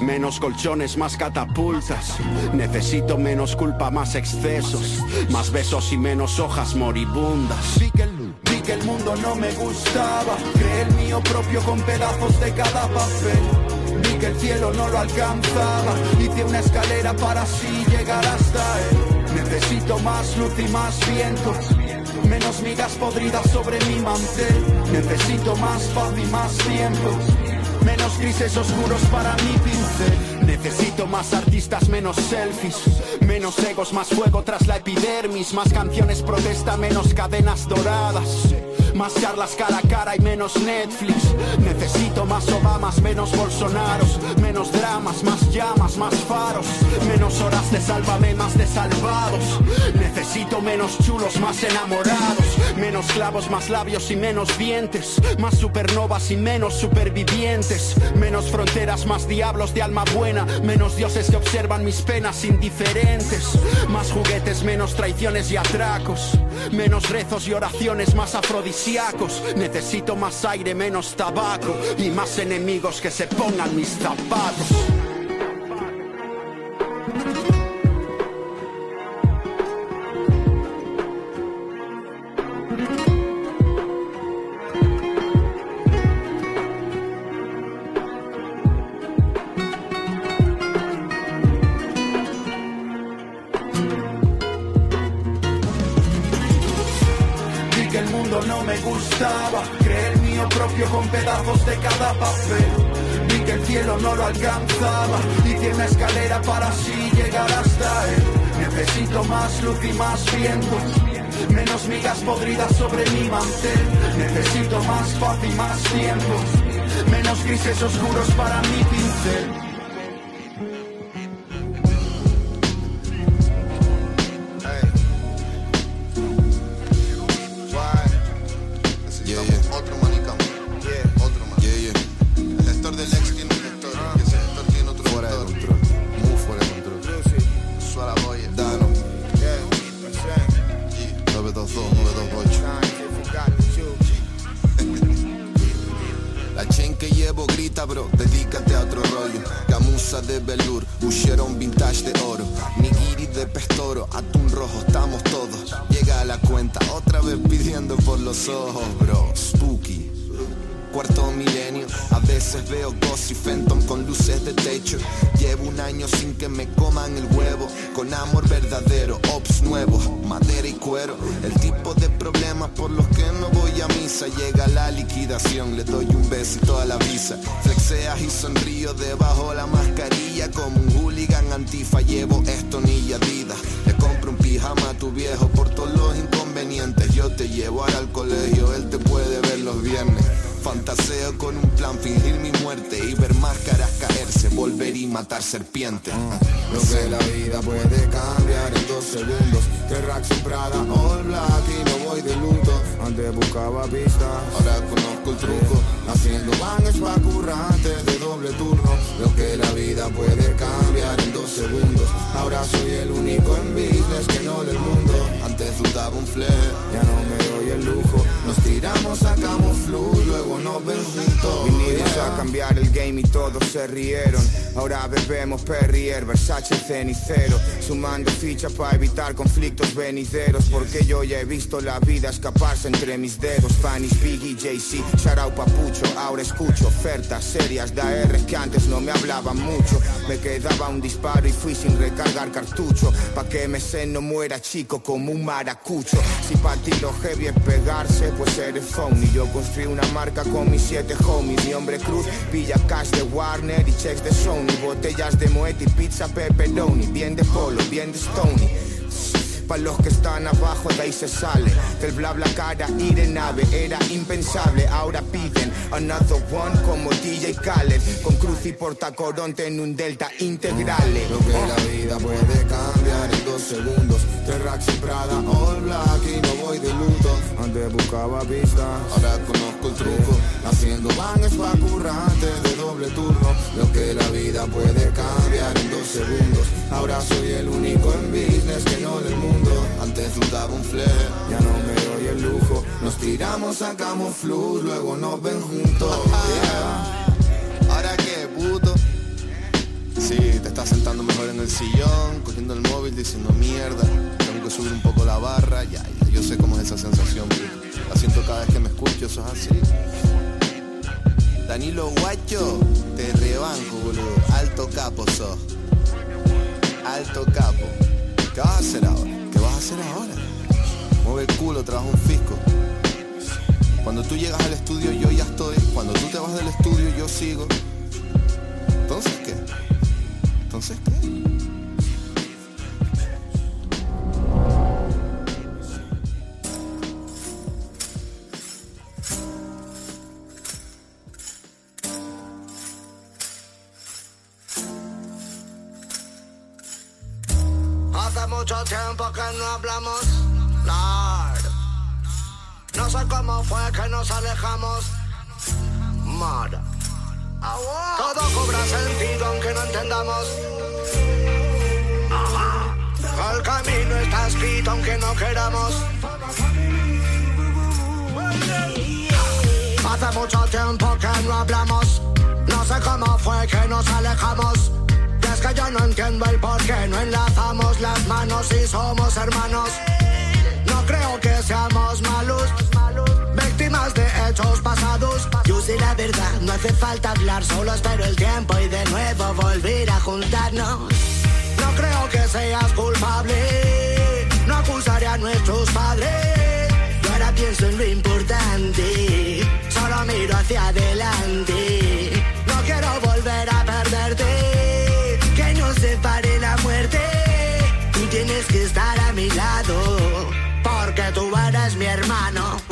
Menos colchones, más catapultas. Necesito menos culpa, más excesos. Más besos y menos hojas moribundas. Vi que, el, vi que el mundo no me gustaba. Creé el mío propio con pedazos de cada papel. Vi que el cielo no lo alcanzaba. Hice una escalera para así llegar hasta él. Necesito más luz y más viento. Menos migas podridas sobre mi mantel. Necesito más paz y más tiempo. Menos grises oscuros para mi pincel Necesito más artistas, menos selfies Menos egos, más fuego tras la epidermis Más canciones protesta, menos cadenas doradas más charlas cara a cara y menos Netflix. Necesito más Obamas, menos Bolsonaros. Menos dramas, más llamas, más faros. Menos horas de sálvame, más de salvados. Necesito menos chulos, más enamorados. Menos clavos, más labios y menos dientes. Más supernovas y menos supervivientes. Menos fronteras, más diablos de alma buena. Menos dioses que observan mis penas indiferentes. Más juguetes, menos traiciones y atracos. Menos rezos y oraciones, más afrodisíacos Necesito más aire, menos tabaco Y más enemigos que se pongan mis zapatos Menos migas podridas sobre mi mantel. Necesito más paz y más tiempo. Menos grises oscuros para mi pincel de pestoro, atún rojo, estamos todos. Llega a la cuenta, otra vez pidiendo por los ojos bro. Spooky Cuarto milenio, a veces veo Ghost y Phantom con luces de techo. Llevo un año sin que me coman el huevo. Con amor verdadero, ops nuevos, madera y cuero. El tipo de problemas por los que no voy a misa. Llega la liquidación, le doy un besito a la visa. Flexeas y sonrío debajo la mascarilla. Como un hooligan antifa llevo esto ni Adidas Le compro un pijama a tu viejo por todos los inconvenientes. Yo te llevo ahora al colegio, él te puede ver los viernes Fantaseo con un plan, fingir mi muerte y ver máscaras caerse, volver y matar serpientes. Lo que la vida puede cambiar en dos segundos. Que Prada all black y no voy de luto. Antes buscaba pistas, ahora conozco el truco. Haciendo bangs pa' currante de doble turno. Lo que la vida puede cambiar en dos segundos. Ahora soy el único en business que no del mundo. Antes dudaba un flair, ya no me doy el lujo Nos tiramos, sacamos flu, luego nos ven Vinimos a cambiar el game y todos se rieron. Ahora bebemos Perrier, Versace cenicero. Sumando fichas para evitar conflictos venideros. Porque yo ya he visto la vida escaparse entre mis dedos. Spanish, Biggie, Jay-Z, Sharau Papucho. Ahora escucho ofertas serias de AR que antes no me hablaban mucho. Me quedaba un disparo y fui sin recargar cartucho. Pa' que sé no muera chico como un maracucho. Si pa' ti heavy es pegarse, pues eres phony. Yo construí una marca con mis siete homies. Mi hombre cruz Pilla cash de Warner y checks de Sony. Botellas de Moet y pizza pepperoni. Bien de polo, bien de Stony. Para los que están abajo de ahí se sale Del bla bla cara ir de nave Era impensable, ahora piden Another one como DJ Khaled. Con cruz y portacoronte en un delta integrale Lo que la vida puede cambiar en dos segundos. Tres racks en Prada, all black y no voy de luto. Antes buscaba pistas, ahora conozco el truco. Haciendo bangs pa' currantes de doble turno. Lo que la vida puede cambiar en dos segundos. Ahora soy el único en business que no del mundo. Antes dudaba un flair, ya no me lujo. Nos tiramos, sacamos flux, luego nos ven juntos. Ahora qué, puto. Sí, te estás sentando mejor en el sillón, cogiendo el móvil, diciendo mierda. Tengo que subir un poco la barra, ya, ya yo sé cómo es esa sensación. La siento cada vez que me escucho, eso es así. Danilo Guacho, te rebanco, boludo. Alto capo sos. Alto capo. ¿Qué vas a hacer ahora? ¿Qué vas a hacer ahora? Mueve el culo, trabaja un fisco. Cuando tú llegas al estudio yo ya estoy. Cuando tú te vas del estudio yo sigo. Entonces qué? Entonces qué? Hace mucho tiempo que no hablamos, No sé cómo fue que nos alejamos, Mara. Todo cobra sentido aunque no entendamos. El camino está escrito aunque no queramos. Hace mucho tiempo que no hablamos. No sé cómo fue que nos alejamos. Y es que yo no entiendo el por qué no enlazamos las manos y somos hermanos. Hace falta hablar, solo espero el tiempo y de nuevo volver a juntarnos. No creo que seas culpable, no acusaré a nuestros padres. Yo ahora pienso en lo importante, solo miro hacia adelante. No quiero volver a perderte, que nos separe la muerte. Tú tienes que estar a mi lado, porque tú eres mi hermano.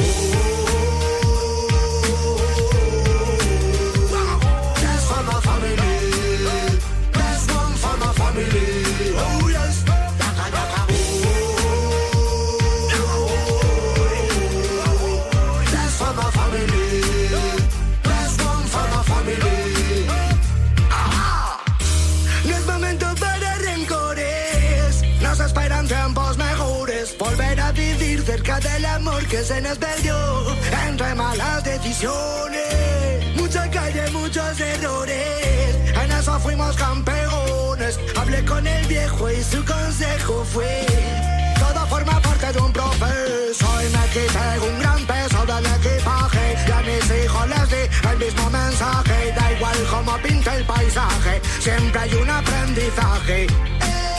Se nos perdió. Entre malas decisiones. Mucha calle, muchos errores. En eso fuimos campeones. Hablé con el viejo y su consejo fue. Todo forma parte de un proceso. Y me quité un gran peso del equipaje. Y a mis hijos les di el mismo mensaje. Da igual cómo pinte el paisaje. Siempre hay un aprendizaje. Familia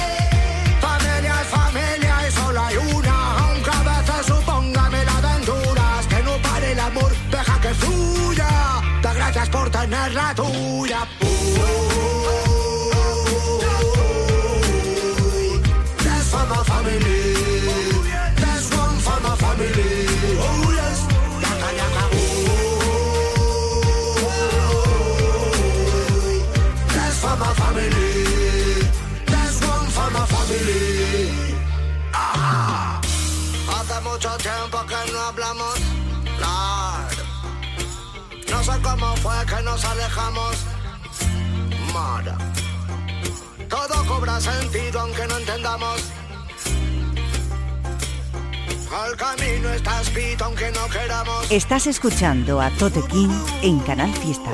por tener la cómo fue que nos alejamos, Mara. Todo cobra sentido aunque no entendamos. El camino está escrito aunque no queramos. Estás escuchando a Tote King en Canal Fiesta.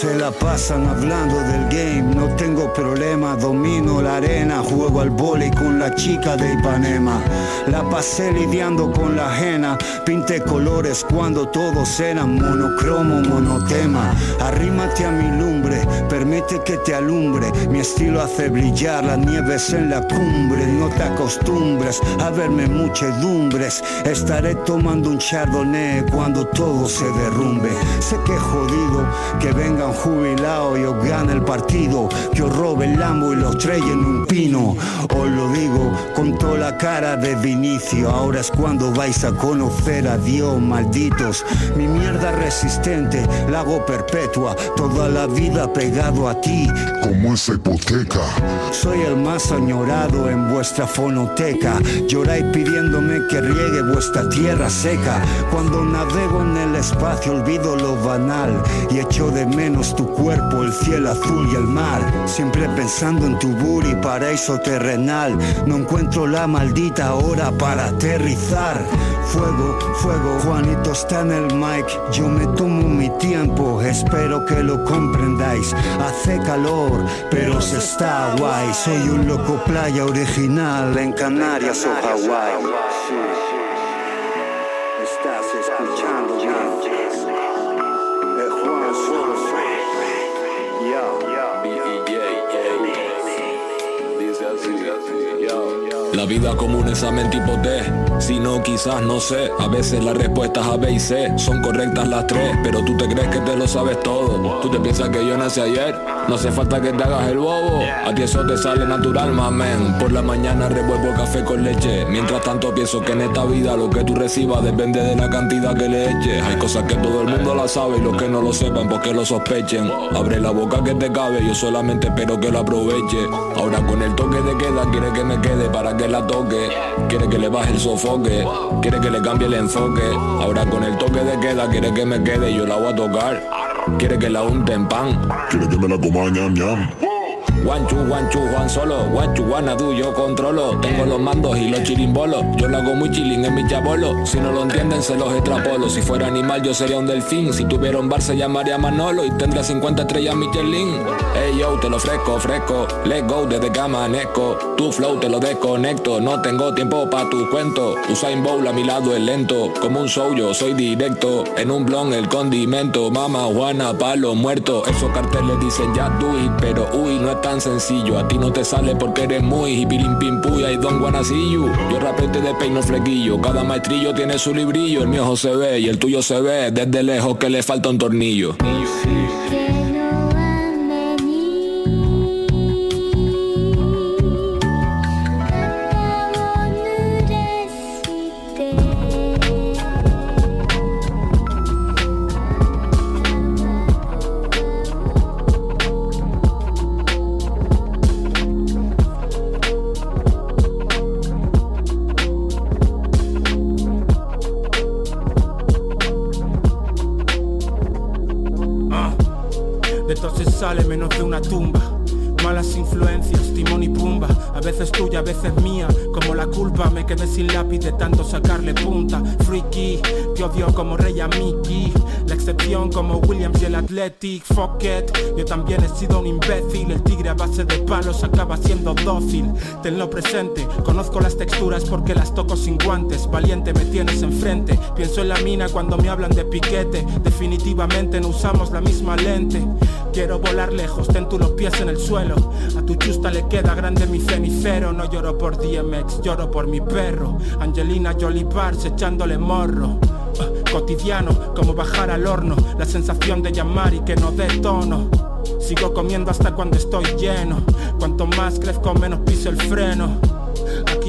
Se la pasan hablando del game, no tengo problema, domino la arena, juego al vóley con la chica de Ipanema. La pasé lidiando con la ajena, pinté colores cuando todos eran monocromo, monotema. Arrímate a mi lumbre, permite que te alumbre, mi estilo hace brillar las nieves en la cumbre, no te acostumbres a verme muchedumbres, estaré tomando un chardonnay cuando todo se derrumbe. Sé que jodido que vengan jubilados y os gane el partido, que os robe el lambo y los traigan un pino. Os lo digo con toda la cara de Vinicio, ahora es cuando vais a conocer a Dios, malditos. Mi mierda resistente, la hago perpetua, toda la vida pegado a ti. Como esa hipoteca. Soy el más añorado en vuestra fonoteca, lloráis pidiéndome que riegue vuestra tierra seca. Cuando navego en el espacio olvido lo banal y echo de menos tu cuerpo, el cielo azul y el mar. Siempre pensando en tu buri, paraíso terrenal. No encuentro la maldita hora para aterrizar. Fuego, fuego, Juanito está en el mic. Yo me tomo mi tiempo, espero que lo comprendáis. Hace calor, pero se está guay. Soy un loco playa original en Canarias o Hawái. Vida común es mente tipo Si no, quizás no sé. A veces las respuestas A, B y C Son correctas las tres Pero tú te crees que te lo sabes todo. Tú te piensas que yo nací ayer. No hace falta que te hagas el bobo. A ti eso te sale natural, mamen Por la mañana revuelvo café con leche. Mientras tanto pienso que en esta vida Lo que tú recibas depende de la cantidad que le eches. Hay cosas que todo el mundo la sabe Y los que no lo sepan porque lo sospechen. Abre la boca que te cabe Yo solamente espero que lo aproveche. Ahora con el toque de queda Quiere que me quede para que la toque. Quiere que le baje el Quiere que le cambie el enfoque. Ahora con el toque de queda Quiere que me quede y yo la voy a tocar. Quiere que la unte en pan. Quiere que me la coma ñam ñam. One chu, Juan solo. One chu, one do, yo controlo. Tengo los mandos y los chirimbolos. Yo lo hago muy chilling en mi chabolo. Si no lo entienden se los extrapolo. Si fuera animal yo sería un delfín. Si tuviera un bar se llamaría Manolo. Y tendría 50 estrellas Michelin. Hey yo, te lo ofrezco, fresco Let go desde que amanezco Tu flow te lo desconecto. No tengo tiempo pa' tu cuento. Usain Bowl a mi lado es lento. Como un show yo soy directo. En un blon el condimento. Mama Juana, palo muerto. Esos carteles dicen ya do it Pero uy, no es tan sencillo. A ti no te sale porque eres muy hipilim pim puya y don you. Yo rapete de peino flequillo. Cada maestrillo tiene su librillo El mío se ve y el tuyo se ve Desde lejos que le falta un tornillo como Rey Mickey. La excepción como Williams y el Athletic. Fuck it, yo también he sido un imbécil. El tigre a base de palos acaba siendo dócil. Tenlo presente, conozco las texturas porque las toco sin guantes. Valiente me tienes enfrente. Pienso en la mina cuando me hablan de piquete. Definitivamente no usamos la misma lente. Quiero volar lejos, ten tú los pies en el suelo. A tu chusta le queda grande mi cenicero. No lloro por DMX, lloro por mi perro. Angelina Jolie Bars echándole morro. Cotidiano, como bajar al horno. La sensación de llamar y que no dé tono. Sigo comiendo hasta cuando estoy lleno. Cuanto más crezco, menos piso el freno.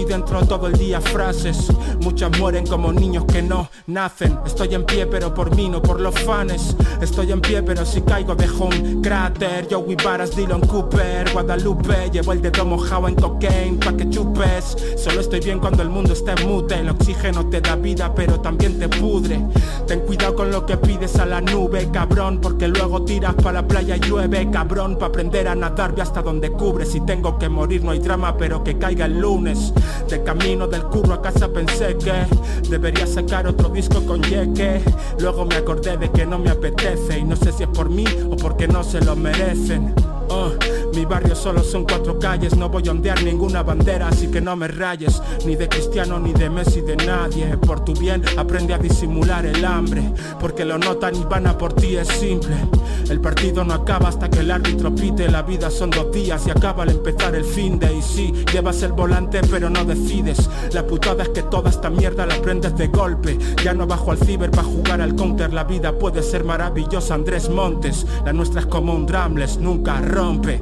Aquí dentro todo el día frases. Muchas mueren como niños que no nacen. Estoy en pie pero por mí, no por los fans Estoy en pie pero si caigo dejo un cráter. Joey Varas, Dylan Cooper, Guadalupe. Llevo el dedo mojado en cocaine pa' que chupes. Solo estoy bien cuando el mundo está en mute. El oxígeno te da vida pero también te pudre. Ten cuidado con lo que pides a la nube, cabrón Porque luego tiras pa' la playa y llueve, cabrón. Pa' aprender a nadar ve hasta donde cubre Si tengo que morir no hay drama pero que caiga el lunes De camino del curro a casa pensé que debería sacar otro disco con Yeke. Luego me acordé de que no me apetece y no sé si es por mí o porque no se lo merecen. Oh, mi barrio solo son cuatro calles, no voy a ondear ninguna bandera, así que no me rayes, ni de Cristiano, ni de Messi, de nadie. Por tu bien aprende a disimular el hambre, porque lo notan y van a por ti, es simple. El partido no acaba hasta que el árbitro pite, la vida son dos días y acaba al empezar el fin de y sí, llevas el volante pero no decides. La putada es que toda esta mierda la aprendes de golpe. Ya no bajo al ciber para jugar al counter, la vida puede ser maravillosa, Andrés Montes. La nuestra es como un drumless, nunca rompe.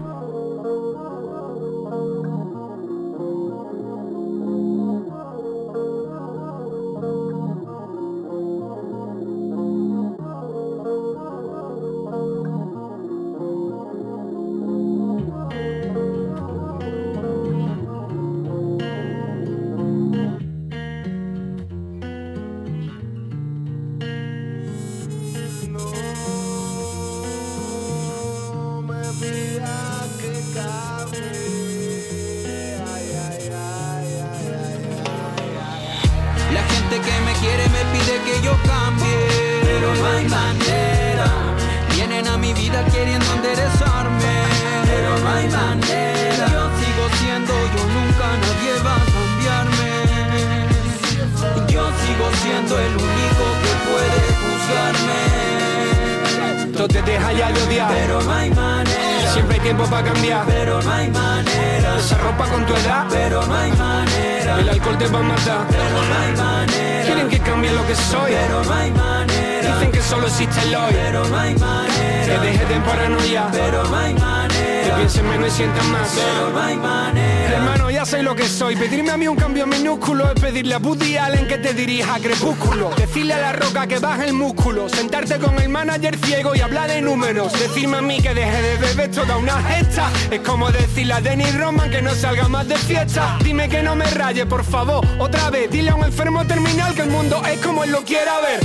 Sé lo que soy. Pedirme a mí un cambio minúsculo es pedirle a Woody Allen que te dirija a Crepúsculo. Decirle a la roca que baje el músculo. Sentarte con el manager ciego y hablar de números. Decirme a mí que deje de beber toda una gesta. Es como decirle a Denny Roman que no salga más de fiesta. Dime que no me raye, por favor. Otra vez, dile a un enfermo terminal que el mundo es como él lo quiera ver.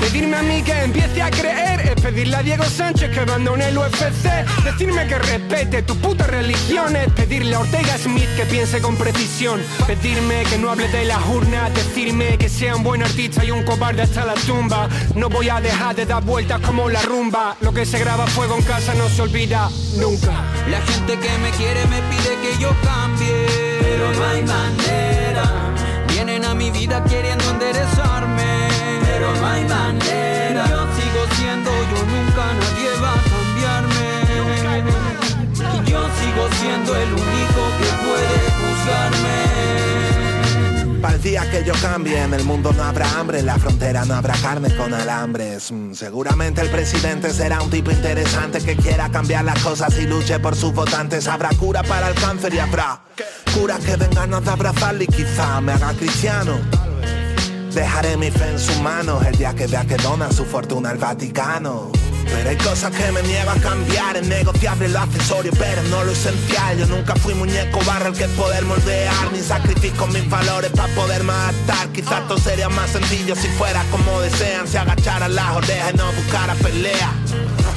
Pedirme a mí que empiece a creer pedirle a Diego Sánchez que abandone el UFC. Decirme que respete tus putas religiones. Pedirle a Ortega Smith que piense con precisión. Pedirme que no hable de las urnas. Decirme que sea un buen artista y un cobarde hasta la tumba. No voy a dejar de dar vueltas como la rumba. Lo que se graba fuego en casa no se olvida nunca. La gente que me quiere me pide que yo cambie, pero no hay manera. Vienen a mi vida queriendo enderezarme, pero no hay manera. Yo nunca nadie va a cambiarme. Y yo sigo siendo el único que puede juzgarme. Para el día que yo cambie, en el mundo no habrá hambre, en la frontera no habrá carne con alambres. Mm, seguramente el presidente será un tipo interesante que quiera cambiar las cosas y luche por sus votantes. Habrá cura para el cáncer y habrá curas que den ganas de abrazarle y quizá me haga cristiano. Dejaré mi fe en sus manos el día que vea que dona su fortuna al Vaticano. Pero hay cosas que me niego a cambiar, es negociable lo accesorio, pero no lo esencial. Yo nunca fui muñeco barro el que poder moldear, ni sacrifico mis valores para poderme adaptar. Quizás todo sería más sencillo si fuera como desean, si agacharan las orejas y no buscara pelea.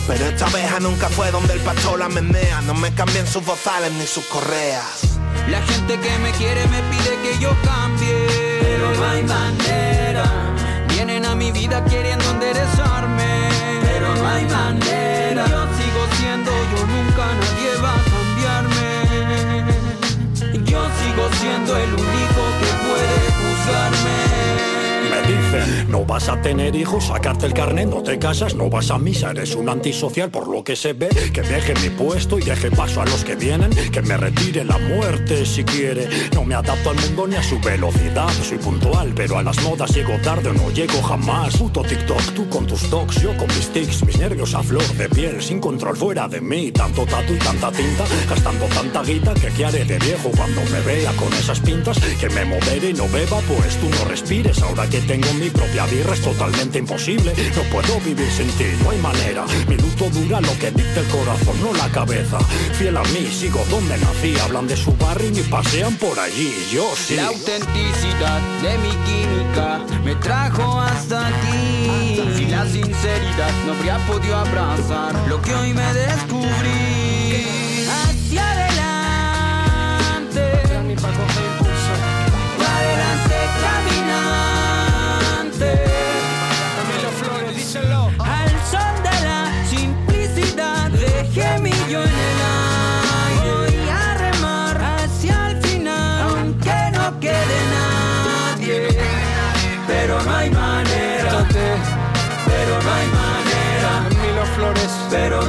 Pero esta abeja nunca fue donde el pastor la menea, no me cambien sus bozales ni sus correas. La gente que me quiere me pide que yo cambie, no hay manera. Vienen a mi vida queriendo enderezarme, vas a tener hijos, sacarte el carnet, no te casas, no vas a misa, eres un antisocial por lo que se ve, que deje mi puesto y deje paso a los que vienen, que me retire la muerte si quiere. No me adapto al mundo ni a su velocidad, soy puntual, pero a las modas llego tarde o no llego jamás. Puto TikTok, tú con tus talks, yo con mis tics, mis nervios a flor de piel, sin control fuera de mí, tanto tatu y tanta tinta, gastando tanta guita que qué haré de viejo cuando me vea con esas pintas, que me modere y no beba, pues tú no respires, ahora que tengo mi propia es totalmente imposible. No puedo vivir sin ti, no hay manera. Mi luto dura lo que dicta el corazón, no la cabeza. Fiel a mí, sigo donde nací. Hablan de su barrio y pasean por allí. Yo sí. La autenticidad de mi química me trajo hasta aquí. Y la sinceridad no habría podido abrazar lo que hoy me descubrí. Hacia adelante. Camilo Flores. Al son de la simplicidad, dejé mi yo en el aire. Voy a remar hacia el final, aunque no quede nadie. Pero no hay manera, pero no hay manera. Camilo Flores, pero